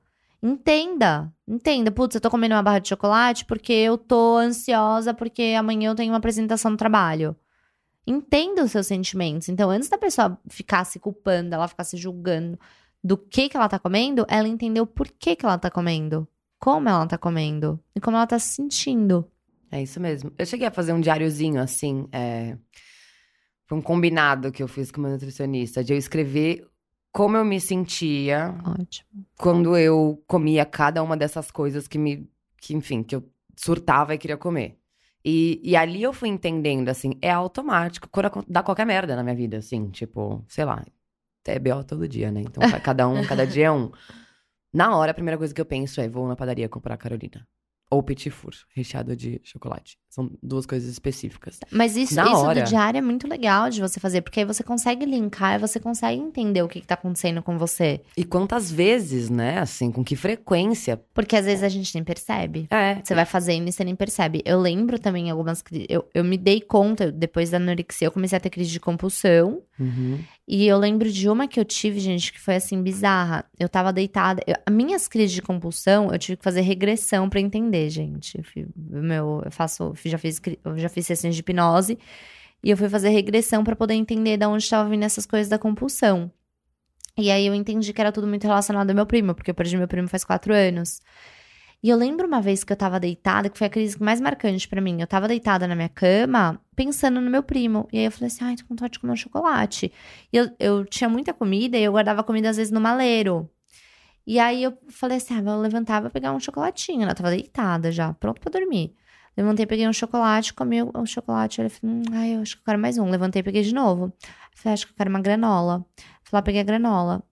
Entenda. Entenda. Putz, eu tô comendo uma barra de chocolate porque eu tô ansiosa porque amanhã eu tenho uma apresentação no trabalho. Entenda os seus sentimentos. Então, antes da pessoa ficar se culpando, ela ficar se julgando do que que ela tá comendo, ela entendeu por que que ela tá comendo. Como ela tá comendo. E como ela tá se sentindo. É isso mesmo. Eu cheguei a fazer um diáriozinho, assim, é... Foi um combinado que eu fiz com meu nutricionista, de eu escrever como eu me sentia Ótimo. quando eu comia cada uma dessas coisas que me... Que, enfim, que eu surtava e queria comer. E, e ali eu fui entendendo, assim, é automático. Quando dá qualquer merda na minha vida, assim, tipo, sei lá, é B.O. todo dia, né? Então, ca- cada um, cada dia é um. Na hora, a primeira coisa que eu penso é, vou na padaria comprar Carolina. Ou Petit Four, recheado de chocolate. São duas coisas específicas. Mas isso, Na isso hora. do diário é muito legal de você fazer, porque aí você consegue linkar e você consegue entender o que, que tá acontecendo com você. E quantas vezes, né? Assim, com que frequência. Porque às vezes a gente nem percebe. É. Você vai fazendo e você nem percebe. Eu lembro também algumas crises. Eu, eu me dei conta, depois da anorexia, eu comecei a ter crise de compulsão. Uhum. E eu lembro de uma que eu tive, gente, que foi assim, bizarra. Eu tava deitada. Eu, as minhas crises de compulsão, eu tive que fazer regressão pra entender, gente. Eu, meu, eu faço, já fiz, eu já fiz sessões de hipnose. E eu fui fazer regressão pra poder entender de onde estava vindo essas coisas da compulsão. E aí eu entendi que era tudo muito relacionado ao meu primo, porque eu perdi meu primo faz quatro anos. E eu lembro uma vez que eu tava deitada, que foi a crise mais marcante pra mim. Eu tava deitada na minha cama, pensando no meu primo. E aí eu falei assim: ai, tô com vontade de comer um chocolate. E eu, eu tinha muita comida e eu guardava comida às vezes no maleiro. E aí eu falei assim: ah, vou levantar, vou pegar um chocolatinho. Ela tava deitada já, pronto pra dormir. Levantei, peguei um chocolate, comi o o chocolate. Eu falei: hum, ai, eu acho que eu quero mais um. Levantei, peguei de novo. Falei: acho que eu quero uma granola. Fui lá, peguei a granola.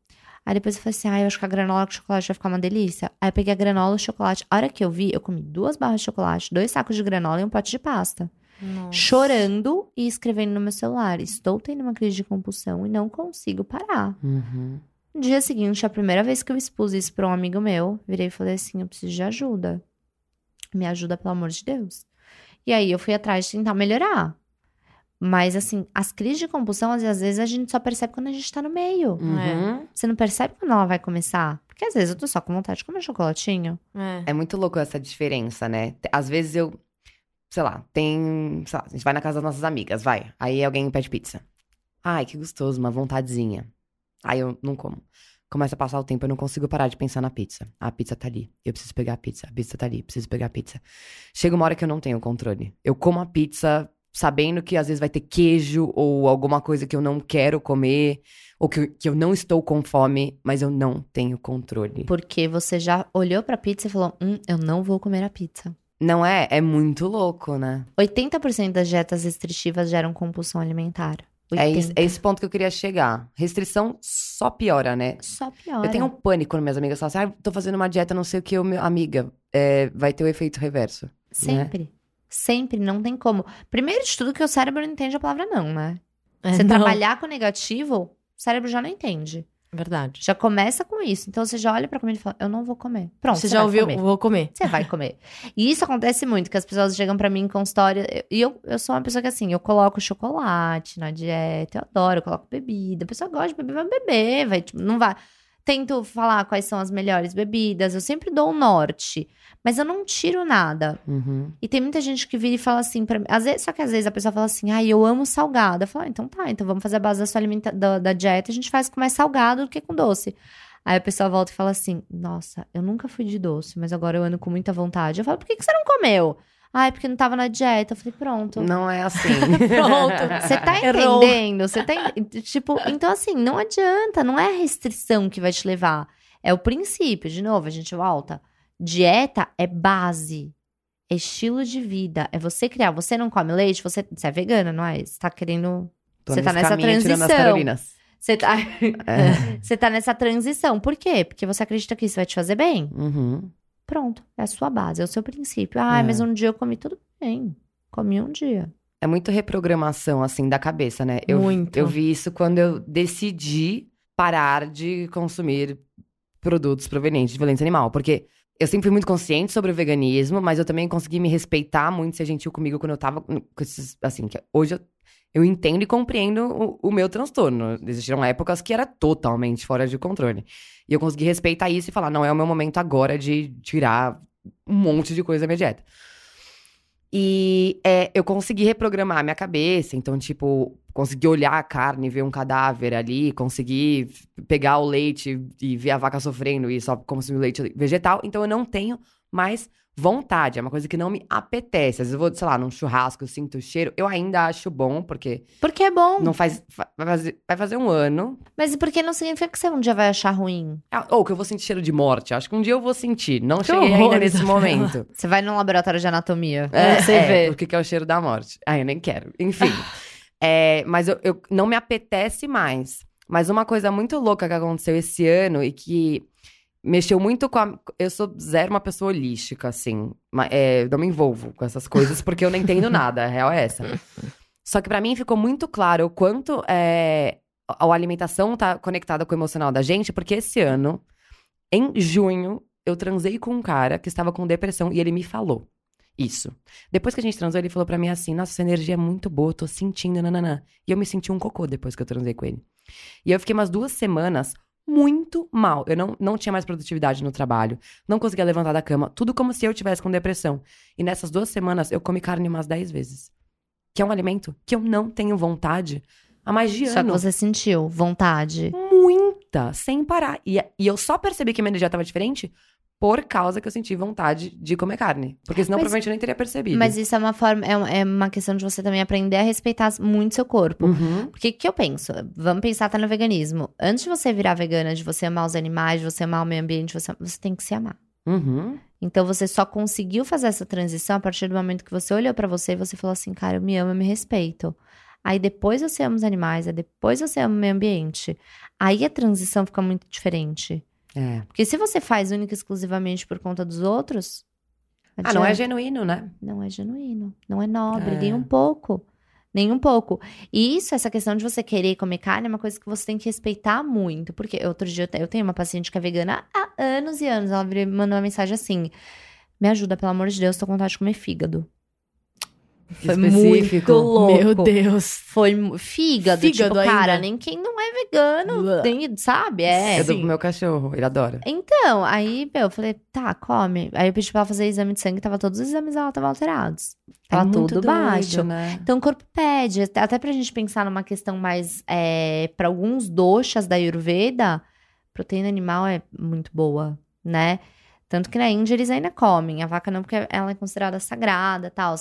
Aí depois eu falei assim, ah, eu acho que a granola com chocolate vai ficar uma delícia. Aí eu peguei a granola e o chocolate. A hora que eu vi, eu comi duas barras de chocolate, dois sacos de granola e um pote de pasta. Nossa. Chorando e escrevendo no meu celular. Estou tendo uma crise de compulsão e não consigo parar. Uhum. No dia seguinte, a primeira vez que eu expus isso pra um amigo meu, virei e falei assim, eu preciso de ajuda. Me ajuda, pelo amor de Deus. E aí eu fui atrás de tentar melhorar. Mas assim, as crises de compulsão, às vezes a gente só percebe quando a gente tá no meio. Uhum. Você não percebe quando ela vai começar? Porque às vezes eu tô só com vontade de comer chocolatinho. É. É muito louco essa diferença, né? Às vezes eu, sei lá, tem. Sei lá, a gente vai na casa das nossas amigas, vai. Aí alguém pede pizza. Ai, que gostoso, uma vontadezinha. Aí eu não como. Começa a passar o tempo, eu não consigo parar de pensar na pizza. A pizza tá ali. Eu preciso pegar a pizza. A pizza tá ali. Preciso pegar a pizza. Chega uma hora que eu não tenho controle. Eu como a pizza sabendo que às vezes vai ter queijo ou alguma coisa que eu não quero comer, ou que, eu- que eu não estou com fome, mas eu não tenho controle. Porque você já olhou pra pizza e falou: hum, eu não vou comer a pizza. Não é? É muito louco, né? 80% das dietas restritivas geram compulsão alimentar. É 80. esse, é esse ponto que eu queria chegar. Restrição só piora, né? Só piora. Eu tenho um pânico quando minhas amigas falam assim, ah, tô fazendo uma dieta, não sei o que, eu, meu- amiga, é, vai ter o efeito reverso. Sempre. Sempre, não tem como. Primeiro de tudo que o cérebro não entende a palavra não, né? É, Você não. trabalhar com negativo, o cérebro já não entende. Verdade. Já começa com isso. Então você já olha pra comida e fala, eu não vou comer. Pronto, Você você já ouviu? comer. Vou comer. Você vai comer. E isso acontece muito, que as pessoas chegam pra mim com história. E eu, eu sou uma pessoa que, assim, eu coloco chocolate na dieta, eu adoro, eu coloco bebida. A pessoa gosta de beber, vai beber, vai, tipo, não vai. Tento falar quais são as melhores bebidas, eu sempre dou um norte. Mas eu não tiro nada. Uhum. E tem muita gente que vira e fala assim pra mim. Às vezes, só que às vezes a pessoa fala assim, ai, eu amo salgado. Eu falo, ah, então tá, então vamos fazer a base da sua alimenta da, da dieta, a gente faz com mais salgado do que com doce. Aí a pessoa volta e fala assim: Nossa, eu nunca fui de doce, mas agora eu ando com muita vontade. Eu falo, por que, que você não comeu? Ai, porque não tava na dieta. Eu falei, pronto. Não é assim. Pronto. Você tá entendendo? Você tá. Tipo, então assim, não adianta, não é a restrição que vai te levar. É o princípio, de novo, a gente volta. Dieta é base. É estilo de vida. É você criar. Você não come leite, você, você é vegana, não é? Você tá querendo. Tô Você tá nessa caminho, transição. Você tá, É. você tá nessa transição. Por quê? Porque você acredita que isso vai te fazer bem? Uhum. Pronto. É a sua base, é o seu princípio. Ah, É. mas um dia eu comi tudo bem. Comi um dia. é muito reprogramação, assim, da cabeça, né? Eu, Muito. Eu vi isso quando eu decidi parar de consumir produtos provenientes de violência animal. Porque eu sempre fui muito consciente sobre o veganismo, mas eu também consegui me respeitar muito, ser gentil comigo quando eu tava com esses, assim, que hoje eu, eu entendo e compreendo o, o meu transtorno. Existiram épocas que era totalmente fora de controle. E eu consegui respeitar isso e falar, não, é o meu momento agora de tirar um monte de coisa da minha dieta. E é, eu consegui reprogramar a minha cabeça, então, tipo, consegui olhar a carne, ver um cadáver ali, consegui pegar o leite e ver a vaca sofrendo e só consumir leite vegetal. Então, eu não tenho mais vontade, é uma coisa que não me apetece. Às vezes eu vou, sei lá, num churrasco, eu sinto o cheiro, eu ainda acho bom, porque Porque é bom. não faz. fa- Vai fazer, vai fazer um ano. Mas porque não significa que você um dia vai achar ruim. Ah, Ou que eu vou sentir cheiro de morte. Acho que um dia eu vou sentir. Não Que cheguei ainda nesse momento. Você vai num laboratório de anatomia. É, você é, vê. porque que é o cheiro da morte. Ah, eu nem quero. Enfim. É, mas eu, eu- não me apetece mais. Mas uma coisa muito louca que aconteceu esse ano e que mexeu muito com a. Eu sou zero uma pessoa holística, assim. Ma- é, não me envolvo com essas coisas porque eu não entendo nada. A real é essa. Só que pra mim ficou muito claro o quanto é, a alimentação tá conectada com o emocional da gente, porque esse ano, em junho, eu transei com um cara que estava com depressão e ele me falou isso. Depois que a gente transou, ele falou pra mim assim: Nossa, essa energia é muito boa, tô sentindo, nananã. E eu me senti um cocô depois que eu transei com ele. E eu fiquei umas duas semanas muito mal. Eu não, não tinha mais produtividade no trabalho, não conseguia levantar da cama, tudo como se eu tivesse com depressão. E nessas duas semanas, eu comi carne umas 10 vezes. Que é um alimento que eu não tenho vontade há mais de Só que ano. você sentiu vontade. Muita, sem parar. E, e eu só percebi que minha energia tava diferente por causa que eu senti vontade de comer carne. Porque senão Mas- provavelmente eu nem teria percebido. Mas isso é uma forma, é uma, é uma questão de você também aprender a respeitar muito seu corpo. Uhum. Porque o que eu penso? Vamos pensar até no veganismo. Antes de você virar vegana, de você amar os animais, de você amar o meio ambiente, você, você tem que se amar. Uhum. Então você só conseguiu fazer essa transição a partir do momento que você olhou pra você e você falou assim, cara, eu me amo, eu me respeito. Aí depois você ama os animais, aí depois você ama o meio ambiente. Aí a transição fica muito diferente. É. Porque se você faz única e exclusivamente por conta dos outros. Ah, não é adianta. genuíno, né? Não é genuíno, não é nobre, É. nem um pouco. Nem um pouco. E isso, essa questão de você querer comer carne, é uma coisa que você tem que respeitar muito. Porque outro dia eu te- eu tenho uma paciente que é vegana há anos e anos. Ela me mandou uma mensagem assim: Me ajuda, pelo amor de Deus, tô com vontade de comer fígado. Foi Específico. muito louco. Meu Deus. Foi fígado, Fígado tipo, cara, nem quem não é vegano, nem, sabe? É. eu dou pro meu cachorro, ele adora. Então, aí, meu, eu falei, tá, come. Aí eu pedi pra ela fazer exame de sangue, tava todos os exames dela estavam alterados. Tava É muito tudo doido, baixo. né? Então o corpo pede, até pra gente pensar numa questão mais, é, para alguns doshas da Ayurveda, proteína animal é muito boa, né? Tanto que na Índia eles ainda comem, a vaca não, porque ela é considerada sagrada e tal.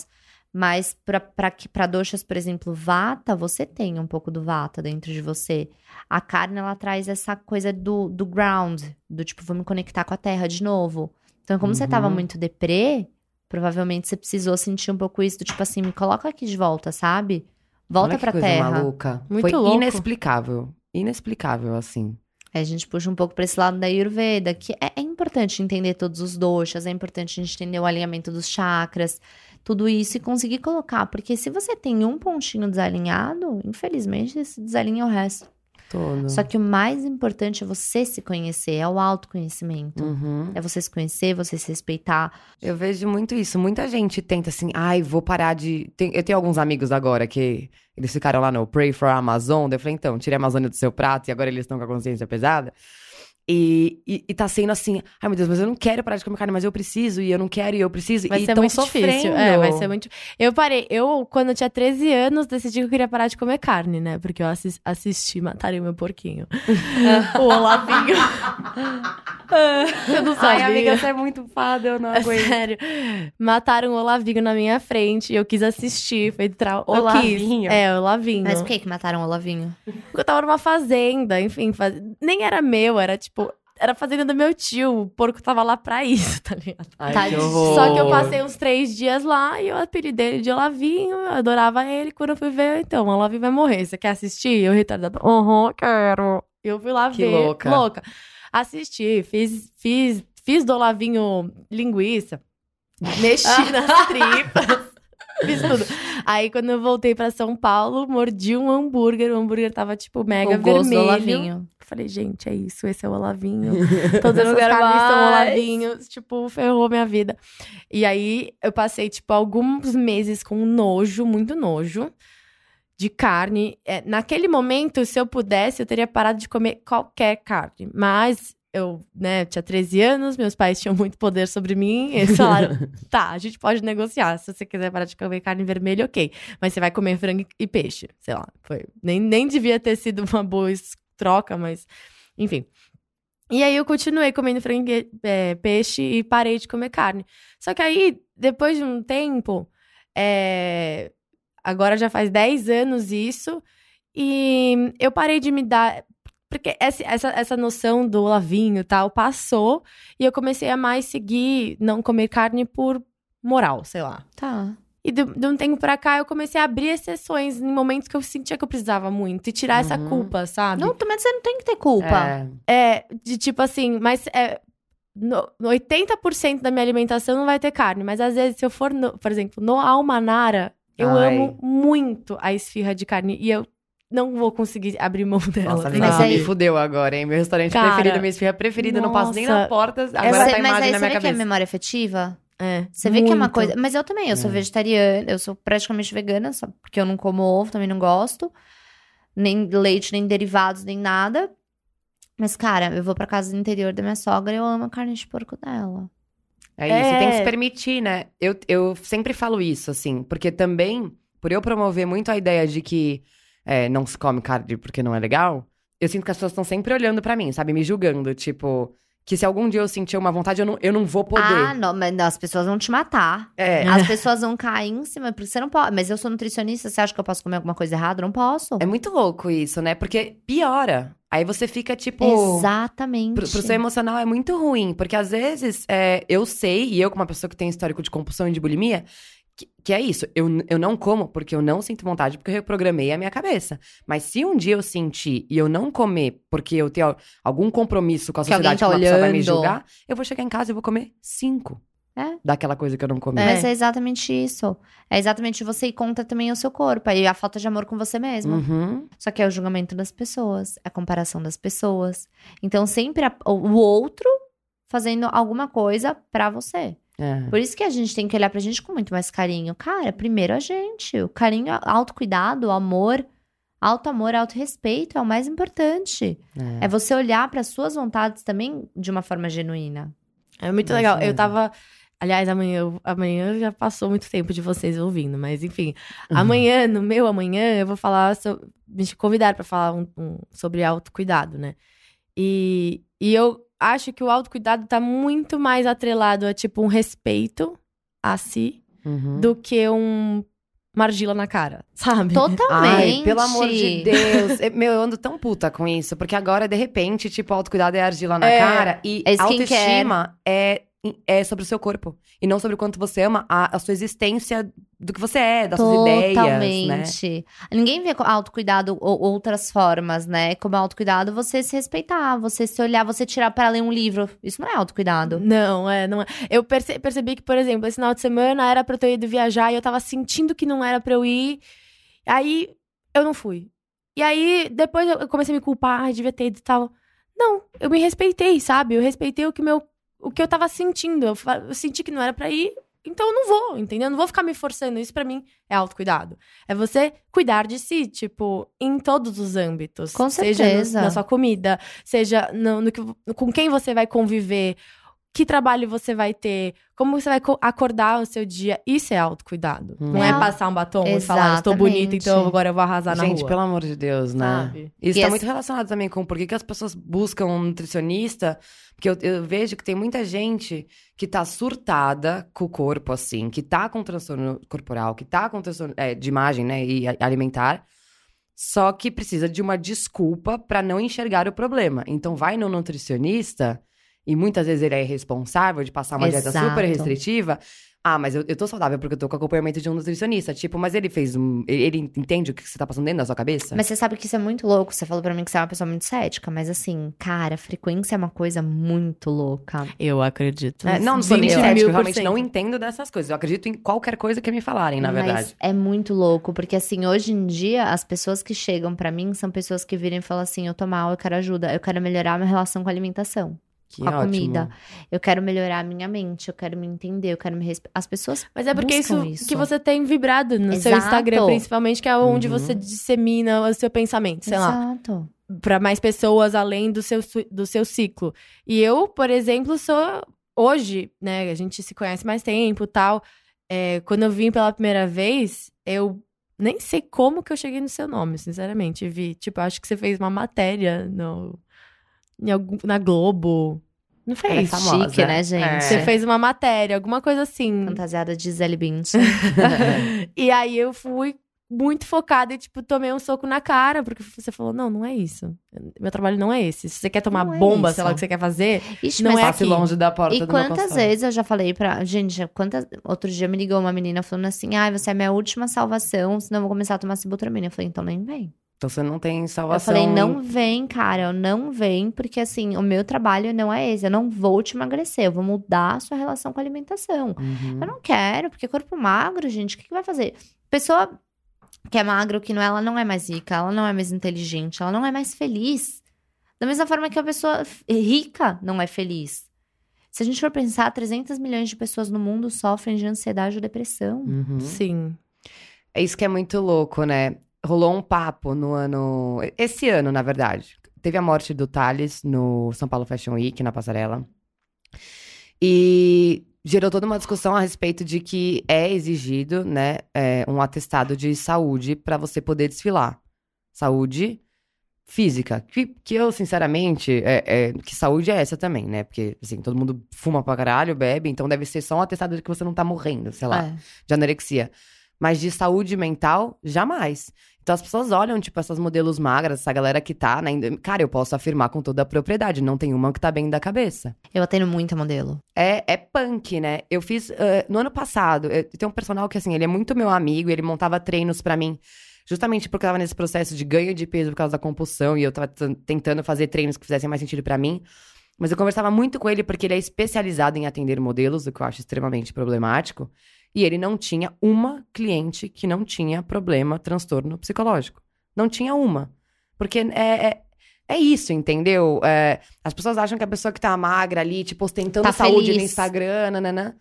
Mas pra doshas, por exemplo, vata, você tem um pouco do vata dentro de você. A carne, ela traz essa coisa do, do ground, do tipo, vou me conectar com a terra de novo. Então, como você tava Uhum. muito deprê, provavelmente você precisou sentir um pouco isso, do tipo assim, me coloca aqui de volta, sabe? Volta Olha que pra coisa terra. maluca. Muito Foi louco. inexplicável. Inexplicável, assim. Aí a gente puxa um pouco pra esse lado da Ayurveda, que é, é importante entender todos os doshas, é importante a gente entender o alinhamento dos chakras, tudo isso e conseguir colocar. Porque se você tem um pontinho desalinhado, infelizmente, se desalinha o resto. Todo. Só que o mais importante é você se conhecer, é o autoconhecimento. Uhum. É você se conhecer, você se respeitar. Eu vejo muito isso. Muita gente tenta assim, ai, vou parar de. Tem- eu tenho alguns amigos agora que eles ficaram lá no Pray for Amazon. Eu falei, então, tire a Amazônia do seu prato e agora eles estão com a consciência pesada. E, e, e tá sendo assim, ai meu Deus, mas eu não quero parar de comer carne, mas eu preciso, e eu não quero, e eu preciso. Vai e ser tão muito difícil. sofrendo. É, vai ser muito. Eu parei. Eu, quando eu tinha 13 anos, decidi que eu queria parar de comer carne, né? Porque eu assis- assisti Matarem Meu Porquinho. o Olavinho. eu não sabia. Ai, amiga, você é muito fada, eu não É aguento. sério. Mataram o Olavinho na minha frente e eu quis assistir. Foi trau... eu Olavinho? quis. É, o Olavinho. Mas por que que mataram o Olavinho? Porque eu tava numa fazenda, enfim, faz... nem era meu, era tipo. Era a fazenda do meu tio. O porco tava lá pra isso, tá ligado? Ai, Tadinho. que. Só que eu passei uns três dias lá e eu apelidei ele de Olavinho, eu adorava ele. Quando eu fui ver, então, o Olavinho vai morrer. Você quer assistir? Eu retardada. Aham, quero. Eu fui lá Que ver. louca. Louca. Assisti, fiz, fiz, fiz do Olavinho linguiça. Mexi nas tripas. Fiz tudo. Aí, quando eu voltei pra São Paulo, mordi um hambúrguer. O hambúrguer tava, tipo, mega o gosto vermelho. do olavinho. Falei, gente, é isso, esse é o olavinho. Todas essas quero carnes são olavinhos. Tipo, ferrou minha vida. E aí, eu passei, tipo, alguns meses com nojo, muito nojo. De carne. É, naquele momento, se eu pudesse, eu teria parado de comer qualquer carne. Mas eu, né, tinha 13 anos, meus pais tinham muito poder sobre mim. Eles falaram: tá, a gente pode negociar. Se você quiser parar de comer carne vermelha, ok. Mas você vai comer frango e peixe. Sei lá. Foi. Nem, nem devia ter sido uma boa es- troca, mas. Enfim. E aí eu continuei comendo frango e é, peixe e parei de comer carne. Só que aí, depois de um tempo, é, agora já faz 10 anos isso, e eu parei de me dar. Porque essa, essa, noção do olavinho e tal passou, e eu comecei a mais seguir não comer carne por moral, sei lá. Tá. E de, de um tempo pra cá, eu comecei a abrir exceções em momentos que eu sentia que eu precisava muito e tirar essa Uhum. culpa, sabe? Não, mas você não tem que ter culpa. É. É, de tipo assim, mas é, no, no 80% da minha alimentação não vai ter carne, mas às vezes, se eu for, no- por exemplo, no Almanara, eu Ai. amo muito a esfirra de carne e eu não vou conseguir abrir mão dela. Nossa, Mas mas aí- me fudeu agora, hein? Meu restaurante Cara, preferido, minha esfirra preferida, não passo nem na nossa. porta, agora Essa- tá a mas imagem aí na minha vê que é cabeça. memória afetiva? É, Você vê que é uma coisa. Mas eu também, eu sou É. vegetariana, eu sou praticamente vegana, só porque eu não como ovo, também não gosto. Nem leite, nem derivados, nem nada. Mas, cara, eu vou pra casa do interior da minha sogra e eu amo a carne de porco dela. É isso, tem que se É. permitir, né? Eu, eu sempre falo isso, assim, porque também, por eu promover muito a ideia de que é, não se come carne porque não é legal, eu sinto que as pessoas estão sempre olhando pra mim, sabe? Me julgando, tipo, que se algum dia eu sentir uma vontade, eu não, eu não vou poder. Ah, não, mas não, as pessoas vão te matar. é. As pessoas vão cair em cima, porque você não pode. Mas eu sou nutricionista, você acha que eu posso comer alguma coisa errada? Não posso. É muito louco isso, né? Porque piora. Aí você fica, tipo. Exatamente. Pro, pro seu emocional é muito ruim, porque às vezes é, eu sei, e eu, como uma pessoa que tem histórico de compulsão e de bulimia, que, que é isso. Eu, eu não como porque eu não sinto vontade, porque eu reprogramei a minha cabeça. Mas se um dia eu sentir e eu não comer porque eu tenho algum compromisso com a Que sociedade, tá que uma pessoa vai me julgar, eu vou chegar em casa e vou comer cinco. É. Daquela coisa que eu não comi. Mas é exatamente isso. É exatamente você ir contra também o seu corpo. E a falta de amor com você mesmo. Uhum. Só que é o julgamento das pessoas, a comparação das pessoas. Então, sempre a- o o outro fazendo alguma coisa pra você. É. Por isso que a gente tem que olhar pra gente com muito mais carinho. Cara, primeiro a gente. O carinho, autocuidado, o amor, alto amor, alto respeito é o mais importante. É. É você olhar para suas vontades também de uma forma genuína. É muito legal. Eu tava. Aliás, amanhã, eu- amanhã já passou muito tempo de vocês ouvindo, mas enfim. Amanhã, no meu amanhã, eu vou falar. So... Me convidaram pra falar um- um- sobre autocuidado, né? E, e eu acho que o autocuidado tá muito mais atrelado a, tipo, um respeito a si Uhum. do que um. Uma argila na cara, sabe? Totalmente. Ai, pelo amor de Deus. Eu- Meu, eu ando tão puta com isso. Porque agora, de repente, tipo, autocuidado é argila na É. cara. E É autoestima é, é sobre o seu corpo. E não sobre o quanto você ama a, a sua existência do que você é, das suas ideias, né? Totalmente. Ninguém vê com autocuidado ou outras formas, né? Como autocuidado, você se respeitar, você se olhar, você tirar para ler um livro. Isso não é autocuidado. Não, é, não é. Eu perce- percebi que, por exemplo, esse final de semana era pra eu ter ido viajar e eu tava sentindo que não era pra eu ir. Aí eu não fui. E aí depois eu eu comecei a me culpar, ai, devia ter ido e tal. Não, eu me respeitei, sabe? Eu respeitei o que, meu, o que eu tava sentindo. Eu, eu senti que não era pra ir, então eu não vou, entendeu? Eu não vou ficar me forçando. Isso pra mim é autocuidado. É você cuidar de si, tipo, em todos os âmbitos. Com Seja no- certeza. na sua comida, seja no, no que, com quem você vai conviver, que trabalho você vai ter, como você vai co- acordar o seu dia. Isso é autocuidado. Hum. Não é, É. passar um batom e falar, estou bonita, então Exatamente. agora eu vou arrasar na Gente, rua. pelo amor de Deus, né? Sabe? Isso E tá essa- muito relacionado também com por que, as pessoas buscam um nutricionista. Porque eu, eu vejo que tem muita gente que tá surtada com o corpo, assim, que tá com transtorno corporal, que tá com transtorno é, de imagem, né, e alimentar, só que precisa de uma desculpa pra não enxergar o problema. Então vai no nutricionista e muitas vezes ele é irresponsável de passar uma dieta Exato. super restritiva. Ah, mas eu, eu tô saudável porque eu tô com acompanhamento de um nutricionista. Tipo, mas ele fez um. Ele, entende o que você tá passando dentro da sua cabeça? Mas você sabe que isso é muito louco. Você falou pra mim que você é uma pessoa muito cética, mas assim, cara, frequência é uma coisa muito louca. Eu acredito. É, não, não sou nem 20 cética, eu realmente não entendo dessas coisas. Eu acredito em qualquer coisa que me falarem, na verdade. Mas é muito louco, porque assim, hoje em dia, as pessoas que chegam pra mim são pessoas que viram e falam assim: eu tô mal, eu quero ajuda, eu quero melhorar a minha relação com a alimentação, Que com a ótimo. comida. Eu quero melhorar a minha mente, eu quero me entender, eu quero me respeitar. As pessoas. Mas é porque isso, isso. que você tem vibrado no seu Exato. Instagram, principalmente, que é onde Uhum. você dissemina o seu pensamento, sei lá. Exato. Pra mais pessoas além do seu, do seu ciclo. E eu, por exemplo, sou. Hoje, né? A gente se conhece mais tempo tal. É, quando eu vim pela primeira vez, eu nem sei como que eu cheguei no seu nome, sinceramente. Vi, tipo, acho que você fez uma matéria no, algum- na Globo. Não é fez? famosa. Chique, né, gente? É. Você fez uma matéria, alguma coisa assim. Fantasiada de Gisele Bündchen. e aí eu fui muito focada e, tipo, tomei um soco na cara, porque você falou: não, não é isso. Meu trabalho não é esse. Se você quer tomar Não é bomba, isso. sei lá o que você quer fazer. Ixi, Não é Passe aqui. longe da porta E do meu quantas vezes eu já falei pra. Gente, quantas. Outro dia me ligou uma menina falando assim: ai, você é minha última salvação, senão eu vou começar a tomar sibutramina. Eu falei: então nem vem. Então você não tem Eu salvação. falei: em- não vem, cara, não vem, porque assim, o meu trabalho não é esse. Eu não vou te emagrecer, eu vou mudar a sua relação com a alimentação. Uhum. Eu não quero, porque corpo magro, gente, o que, que vai fazer? Pessoa que é magro, que não, ela não é mais rica, ela não é mais inteligente, ela não é mais feliz. Da mesma forma que a pessoa rica não é feliz. Se a gente for pensar, 300 milhões de pessoas no mundo sofrem de ansiedade ou depressão. Uhum. Sim. É isso que é muito louco, né? Rolou um papo no ano. Esse ano, na verdade. Teve a morte do Thales no São Paulo Fashion Week, na passarela. E gerou toda uma discussão a respeito de que é exigido, né, é, um atestado de saúde para você poder desfilar. Saúde física. Que, que eu, sinceramente, é, é- que saúde é essa também, né? Porque, assim, todo mundo fuma pra caralho, bebe, então deve ser só um atestado de que você não tá morrendo, sei lá É. de anorexia. Mas de saúde mental, jamais. Então as pessoas olham, tipo, essas modelos magras, essa galera que tá, né? Cara, eu posso afirmar com toda a propriedade, não tem uma que tá bem da cabeça. Eu atendo muito modelo. É, é punk, né? Eu fiz. eh, no ano passado, eu tenho um personal que, assim, ele é muito meu amigo, ele montava treinos pra mim. Justamente porque eu tava nesse processo de ganho de peso por causa da compulsão e eu tava tentando fazer treinos que fizessem mais sentido pra mim. Mas eu conversava muito com ele porque ele é especializado em atender modelos, o que eu acho extremamente problemático. E ele não tinha uma cliente que não tinha problema, transtorno psicológico. Não tinha uma. Porque é, é, é isso, entendeu? É, as pessoas acham que a pessoa que tá magra ali, tipo, ostentando Tá saúde no feliz. Instagram, nananã.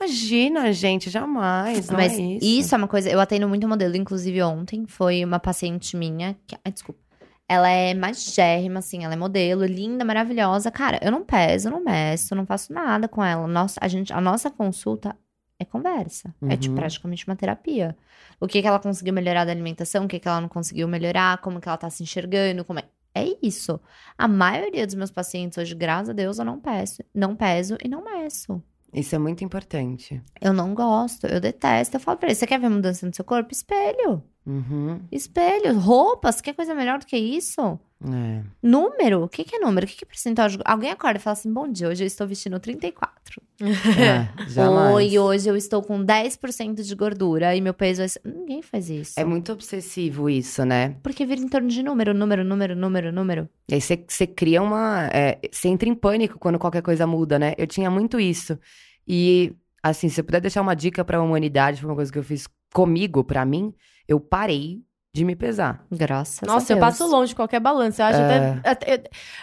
Imagina, gente, jamais. Mas é isso. isso é uma coisa. Eu atendo muito modelo, inclusive ontem foi uma paciente minha. Que, ai, desculpa. Ela é magérrima, assim, ela é modelo, linda, maravilhosa. Cara, eu não peso, não meço, não faço nada com ela. Nossa, a, gente, a nossa consulta é conversa. É tipo, Uhum. praticamente uma terapia. O que, que ela conseguiu melhorar da alimentação, o que, que ela não conseguiu melhorar, como que ela tá se enxergando, como é. É isso. A maioria dos meus pacientes hoje, graças a Deus, eu não peço, não peso e não meço. Isso é muito importante. Eu não gosto, eu detesto. Eu falo pra ele: você quer ver mudança no seu corpo? Espelho. Uhum. Espelho. Roupas, quer coisa melhor do que isso? É. Número? O que, que é número? O que, que é percentual. Alguém acorda e fala assim: bom dia, hoje eu estou vestindo 34. É, jamais. Oi, hoje eu estou com 10% de gordura e meu peso é. Ninguém faz isso. É muito obsessivo isso, né? Porque vira em torno de número, número, número, número, número. E aí você- cria uma. é, Você entra em pânico quando qualquer coisa muda, né? Eu tinha muito isso. E, assim, se eu puder deixar uma dica pra humanidade, foi uma coisa que eu fiz comigo, pra mim, eu parei de me pesar. Graças a Nossa, eu Deus. passo longe de qualquer balanço. Eu acho É. até, até-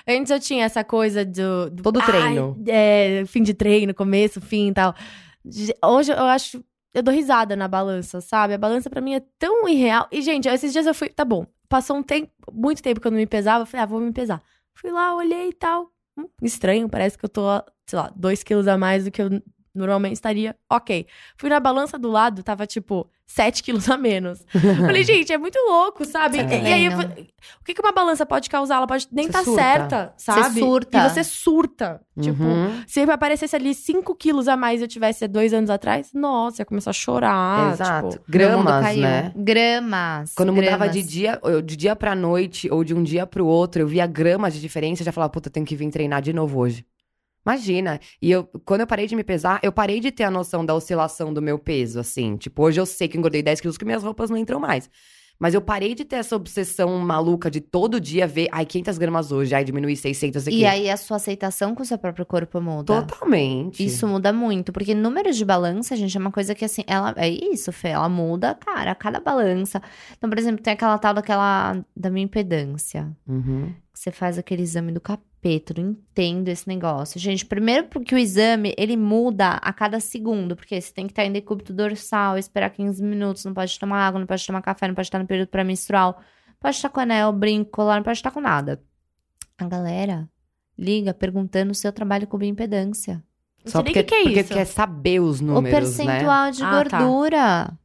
eu- Antes eu tinha essa coisa do. do Todo ai, treino. é, fim de treino, começo, fim e tal. Hoje eu acho. Eu dou risada na balança, sabe? A balança pra mim é tão irreal. E, gente, esses dias eu fui. Tá bom. Passou um tempo, muito tempo que eu não me pesava. Eu falei, ah, vou me pesar. Fui lá, olhei e tal. Hum, estranho, parece que eu tô, sei lá, dois quilos a mais do que eu normalmente estaria. Ok. Fui na balança do lado, tava tipo 7 quilos a menos. Falei, gente, é muito louco, sabe? É. E aí, eu o que que uma balança pode causar? Ela pode nem Você estar surta. certa, sabe? surta. E você surta. Tipo, Uhum. se aparecesse ali 5 quilos a mais e eu tivesse dois anos atrás, nossa, ia começar a chorar. Exato. Tipo, Gramas, caiu. né? Gramas. Quando mudava gramas. de dia, ou de dia pra noite, ou de um dia pro outro, eu via gramas de diferença, eu já falava, puta, tenho que vir treinar de novo hoje. Imagina. E eu, quando eu parei de me pesar, eu parei de ter a noção da oscilação do meu peso, assim. Tipo, hoje eu sei que engordei 10 quilos que minhas roupas não entram mais. Mas eu parei de ter essa obsessão maluca de todo dia ver, ai, 500 gramas hoje, ai, diminuir 600 aqui. E aí a sua aceitação com o seu próprio corpo muda. Totalmente. Isso muda muito, porque números de balança, gente, é uma coisa que assim, ela é isso, Fê, ela muda, cara, a cada balança. Então, por exemplo, tem aquela tal daquela da minha impedância. Uhum. Você faz aquele exame do capeta, eu não entendo esse negócio. Gente, primeiro porque o exame, ele muda a cada segundo, porque você tem que estar em decúbito dorsal, esperar 15 minutos, não pode tomar água, não pode tomar café, não pode estar no período pré-menstrual, não pode estar com anel, brinco, colar, não pode estar com nada. A galera liga perguntando se eu trabalho com bioimpedância. Só porque, o que, que é porque quer saber os o números, né? percentual de Ah, tá. gordura.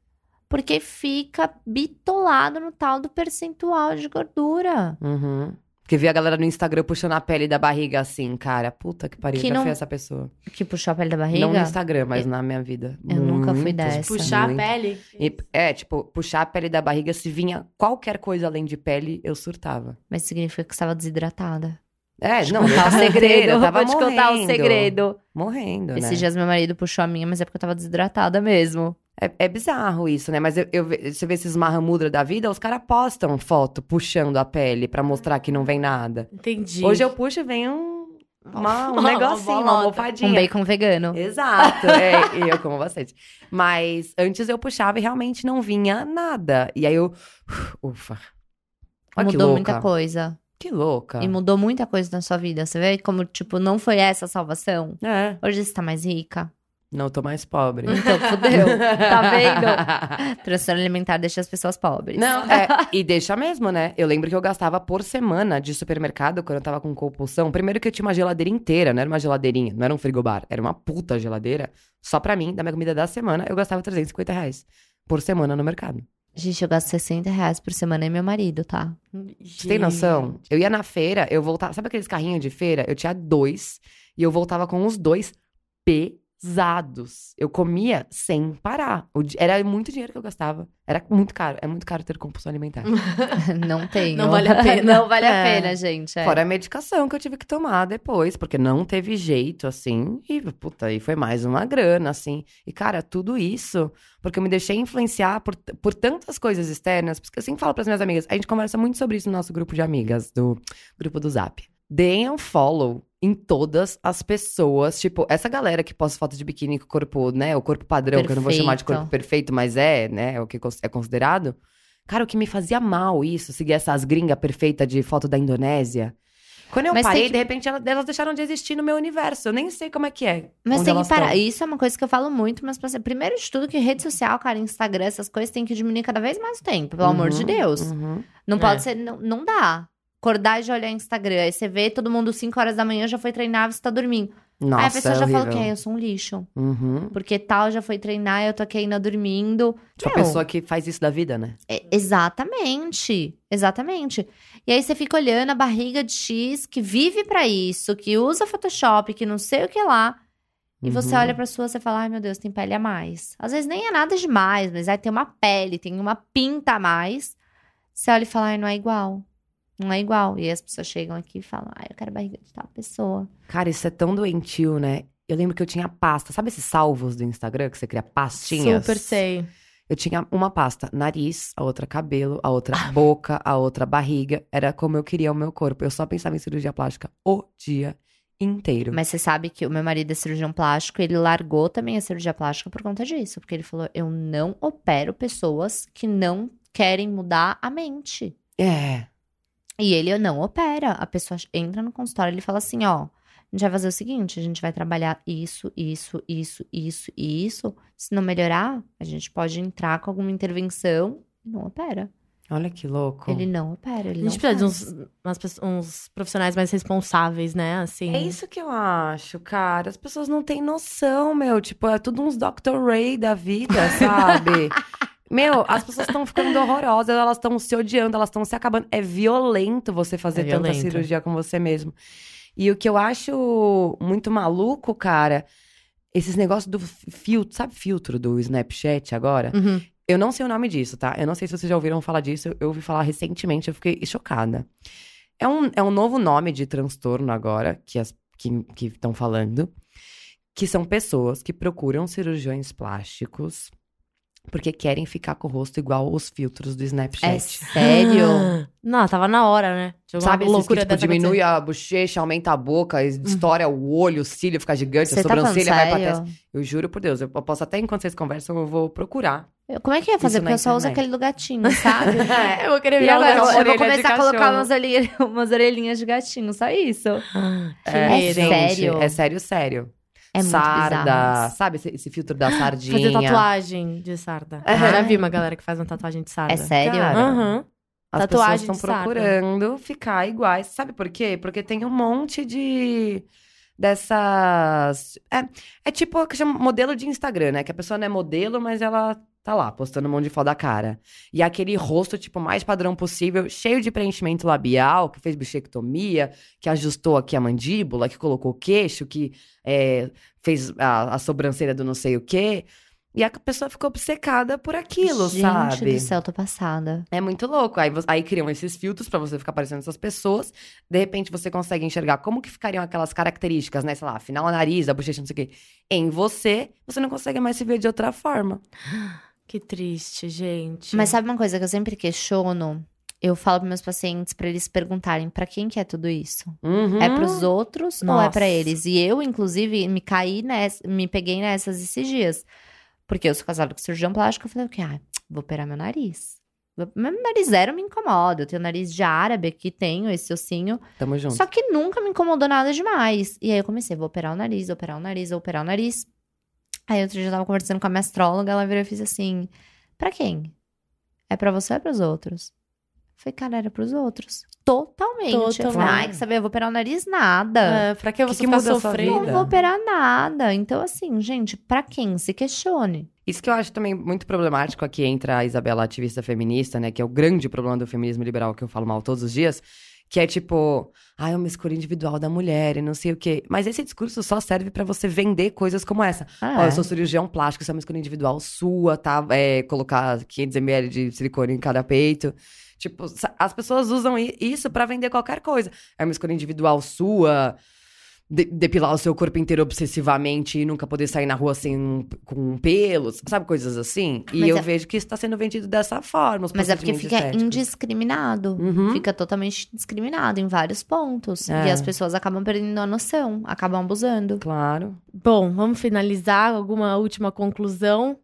Porque fica bitolado no tal do percentual de gordura. Uhum. Porque vi a galera no Instagram puxando a pele da barriga assim, cara. Puta que pariu, Que já não- fui essa pessoa. Que puxou a pele da barriga. Não no Instagram, mas na minha vida. Eu nunca fui dessa. Puxar a muito. pele. E- é, tipo, puxar a pele da barriga, se vinha qualquer coisa além de pele, eu surtava. Mas significa que você estava desidratada. É, não, eu contar o segredo. eu tava Vou te contar o morrendo. segredo. Morrendo, né? Esses dias meu marido puxou a minha, mas é porque eu tava desidratada mesmo. É, é bizarro isso, né? Mas eu, eu você vê esses Mahamudra da vida, os caras postam foto puxando a pele pra mostrar que não vem nada. Entendi. Hoje eu puxo e vem um, uma- um Uma negocinho, uma bolota. almofadinha. Um bacon vegano. Exato, é, e eu como bastante. Mas antes eu puxava e realmente não vinha nada. E aí eu. Ufa. Olha que mudou muita coisa. Que louca. E mudou muita coisa na sua vida. Você vê como, tipo, não foi essa a salvação? É, Hoje você tá mais rica. Não tô mais pobre. Então, fudeu. tá vendo? Transtorno alimentar deixa as pessoas pobres. Não, é, e deixa mesmo, né? Eu lembro que eu gastava por semana de supermercado quando eu tava com compulsão. Primeiro que eu tinha uma geladeira inteira, não era uma geladeirinha, não era um frigobar, era uma puta geladeira. Só pra mim, da minha comida da semana, eu gastava 350 reais por semana no mercado. Gente, eu gasto 60 reais por semana e meu marido, tá? Você tem noção? Eu ia na feira, eu voltava. Sabe aqueles carrinhos de feira? Eu tinha dois e eu voltava com os dois pesados. Eu comia sem parar. Era muito dinheiro que eu gastava. Era muito caro. É muito caro ter compulsão alimentar. Não tenho. Não vale a pena. não vale a É. pena, gente. é. Fora a medicação que eu tive que tomar depois, porque não teve jeito, assim. E, puta, aí foi mais uma grana, assim. E, cara, tudo isso, porque eu me deixei influenciar por, por tantas coisas externas. Porque eu sempre falo pras minhas amigas, a gente conversa muito sobre isso no nosso grupo de amigas, do grupo do Zap. Deem um follow em todas as pessoas. Tipo, essa galera que posta foto de biquíni com o corpo, né? O corpo padrão, que eu não vou chamar de Perfeito. corpo perfeito, mas é, né? É o que é considerado. Cara, o que me fazia mal isso, seguir essas gringas perfeitas de foto da Indonésia. Quando eu Mas parei, que- de repente, elas, elas deixaram de existir no meu universo. Eu nem sei como é que é. Mas tem que parar. tão. Isso é uma coisa que eu falo muito, mas pra- primeiro de tudo que rede social, cara, Instagram, essas coisas tem que diminuir cada vez mais o tempo, pelo amor de Uhum, Deus. uhum. Não É. pode ser, não, não dá. Acordar e já olhar Instagram, aí você vê todo mundo 5 horas da manhã já foi treinar, você tá dormindo. Nossa, aí a pessoa é já fala horrível. que "Ah, eu sou um lixo. Uhum. Porque tal já foi treinar, eu tô aqui ainda dormindo. Tipo, a pessoa que faz isso da vida, né? é- exatamente. Exatamente. E aí você fica olhando a barriga de X que vive pra isso, que usa Photoshop, que não sei o que lá. E você Uhum. olha pra sua, você fala, ai meu Deus, tem pele a mais. Às vezes nem é nada demais, mas aí tem uma pele, tem uma pinta a mais. Você olha e fala, ai, não é igual. Não é igual. E aí as pessoas chegam aqui e falam, ai, eu quero barriga de tal pessoa. Cara, isso é tão doentio, né? Eu lembro que eu tinha pasta. Sabe esses salvos do Instagram que você cria pastinhas? Super sei. Eu tinha uma pasta, nariz, a outra cabelo, a outra boca, a outra barriga. Era como eu queria o meu corpo. Eu só pensava em cirurgia plástica o dia inteiro. Mas você sabe que o meu marido é cirurgião plástico, ele largou também a cirurgia plástica por conta disso. Porque ele falou, eu não opero pessoas que não querem mudar a mente. É. E ele não opera. A pessoa entra no consultório, ele fala assim, ó, a gente vai fazer o seguinte, a gente vai trabalhar isso, isso, isso, isso e isso. Se não melhorar, a gente pode entrar com alguma intervenção e não opera. Olha que louco. Ele não opera, ele A não gente precisa de uns, umas uns profissionais mais responsáveis, né? Assim. É isso que eu acho, cara. As pessoas não têm noção, meu. Tipo, é tudo uns Dr. Ray da vida, sabe? meu, as pessoas estão ficando horrorosas, elas estão se odiando, elas estão se acabando. É violento você fazer É tanta violento. cirurgia com você mesmo. E o que eu acho muito maluco, cara, esses negócios do filtro, sabe filtro do Snapchat agora? Uhum. Eu não sei o nome disso, tá? Eu não sei se vocês já ouviram falar disso. Eu, ouvi falar recentemente, eu fiquei chocada. É um, é um novo nome de transtorno agora, que, as, que estão falando, que são pessoas que procuram cirurgiões plásticos porque querem ficar com o rosto igual os filtros do É Snapchat. sério? Não, tava na hora, né? Sabe, esses que, loucura tipo, dessa diminui acontecer. a bochecha, aumenta a boca, estoura o olho, o cílio fica gigante, Você a tá sobrancelha vai pra testa. Eu juro por Deus, eu posso até enquanto vocês conversam, eu vou procurar. Eu- Como é que eu ia fazer? Isso Porque eu só uso aquele do gatinho, sabe? eu vou querer virar agora eu eu vou começar a colocar umas orelhinhas, umas orelhinhas de gatinho, só isso. Que É medo. sério? É sério, sério. É Sarda, bizarro. sabe esse, esse filtro da sardinha? Fazer tatuagem de sarda. Aham. Já vi uma galera que faz uma tatuagem de sarda. É sério? Aham. As Tatuagem pessoas estão sarda. procurando ficar iguais. Sabe por quê? Porque tem um monte de dessas. É, é tipo o que chama modelo de Instagram, né? Que a pessoa não é modelo, mas ela tá lá, postando um monte de foto da cara. E aquele rosto, tipo, mais padrão possível, cheio de preenchimento labial, que fez bichectomia, que ajustou aqui a mandíbula, que colocou o queixo, que é, fez a, a sobrancelha do não sei o quê. E a pessoa ficou obcecada por aquilo, Gente sabe? do céu, tô passada. É muito louco. Aí, aí criam esses filtros pra você ficar parecendo essas pessoas. De repente você consegue enxergar como que ficariam aquelas características, né? Sei lá, afinal a nariz, a bochecha, não sei o quê. Em você, você não consegue mais se ver de outra forma. Que triste, gente. Mas sabe uma coisa que eu sempre questiono? Eu falo para meus pacientes pra eles perguntarem pra quem que é tudo isso? Uhum. É pros outros ou é Nossa. pra eles? E eu, inclusive, me caí nessa, me peguei nessas esses dias. Porque eu sou casada com cirurgião plástico, eu falei, o quê? Ah, vou operar meu nariz. Meu nariz zero me incomoda. Eu tenho nariz de árabe aqui, tenho esse ossinho. Tamo junto. Só que nunca me incomodou nada demais. E aí eu comecei, vou operar o nariz, vou operar o nariz, vou operar o nariz. Aí outro dia eu tava conversando com a minha astróloga, ela virou e fez assim: Pra quem? É pra você ou é pros outros? Eu falei, cara, era pros outros. Totalmente. Eu falei, Totalmente. ai, que saber, eu vou operar o nariz nada. É, pra que você que a sua sofrendo? Não vou operar nada. Então, assim, gente, pra quem? Se questione. Isso que eu acho também muito problemático aqui entra a Isabela ativista feminista, né? Que é o grande problema do feminismo liberal que eu falo mal todos os dias. Que é tipo, ah, é uma escolha individual da mulher e não sei o quê. Mas esse discurso só serve pra você vender coisas como essa. Ah, Ó, é. eu sou cirurgião plástico, isso é uma escolha individual sua, tá? É, colocar 500ml de silicone em cada peito. Tipo, as pessoas usam isso pra vender qualquer coisa. É uma escolha individual sua, de- depilar o seu corpo inteiro obsessivamente e nunca poder sair na rua sem com pelos, sabe? Coisas assim. E Mas eu é- vejo que isso tá sendo vendido dessa forma. os Mas é porque fica estéticos. indiscriminado. Uhum. Fica totalmente discriminado em vários pontos. É. E as pessoas acabam perdendo a noção, acabam abusando. Claro. Bom, vamos finalizar. Alguma última conclusão?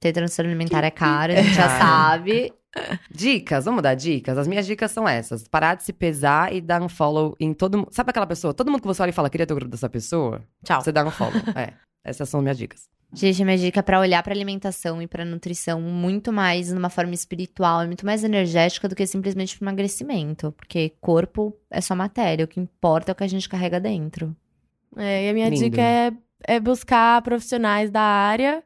Ter transtorno alimentar é caro, a gente já sabe. Dicas, vamos dar dicas? As minhas dicas são essas. Parar de se pesar e dar um follow em todo mundo. Sabe aquela pessoa? Todo mundo que você olha e fala, queria ter o grupo dessa pessoa? Tchau. Você dá um follow. é. Essas são minhas dicas. Gente, minha dica é pra olhar pra alimentação e pra nutrição muito mais numa forma espiritual e muito mais energética do que simplesmente pro emagrecimento. Porque corpo é só matéria, o que importa é o que a gente carrega dentro. É, e a minha Lindo. dica é, é buscar profissionais da área.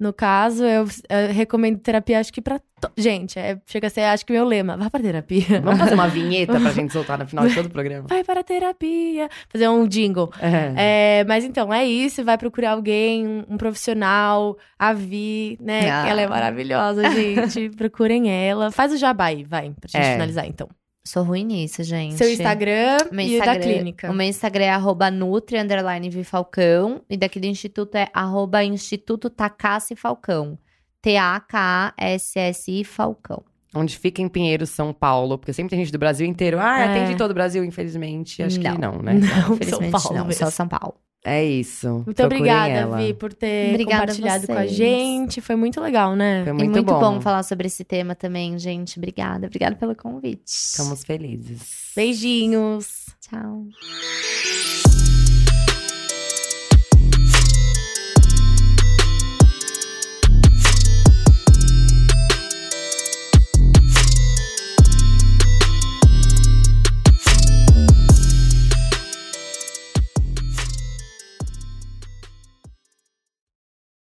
No caso, eu, eu recomendo terapia, acho que pra. to- Gente, é, chega a ser, acho que meu lema. Vá pra terapia. Vamos fazer uma vinheta pra gente soltar no final de todo o programa. Vai para a terapia. Fazer um jingle. É, mas então, é isso. Vai procurar alguém, um, um profissional, a Vi, né? Ah. Ela é maravilhosa, gente. Procurem ela. Faz o jabá aí, vai, pra gente É. finalizar, então. Sou ruim nisso, gente. Seu Instagram Meu e o da Instagram- clínica. O meu Instagram é arroba Nutri, underline Vifalcão. E daqui do Instituto é arroba Instituto Takassi Falcão. T-A-K-A-S-S-I Falcão. Onde fica em Pinheiro, São Paulo. Porque sempre tem gente do Brasil inteiro. Ah, É. atende todo o Brasil, infelizmente. Acho que Não. não, né? Não, Infelizmente São Paulo não, mesmo. só São Paulo. É isso. Muito Procurem obrigada, ela. Vi, por ter Obrigada compartilhado com a gente. Foi muito legal, né? Foi e muito, muito bom. bom. falar sobre esse tema também, gente. Obrigada. Obrigada pelo convite. Estamos felizes. Beijinhos. Tchau.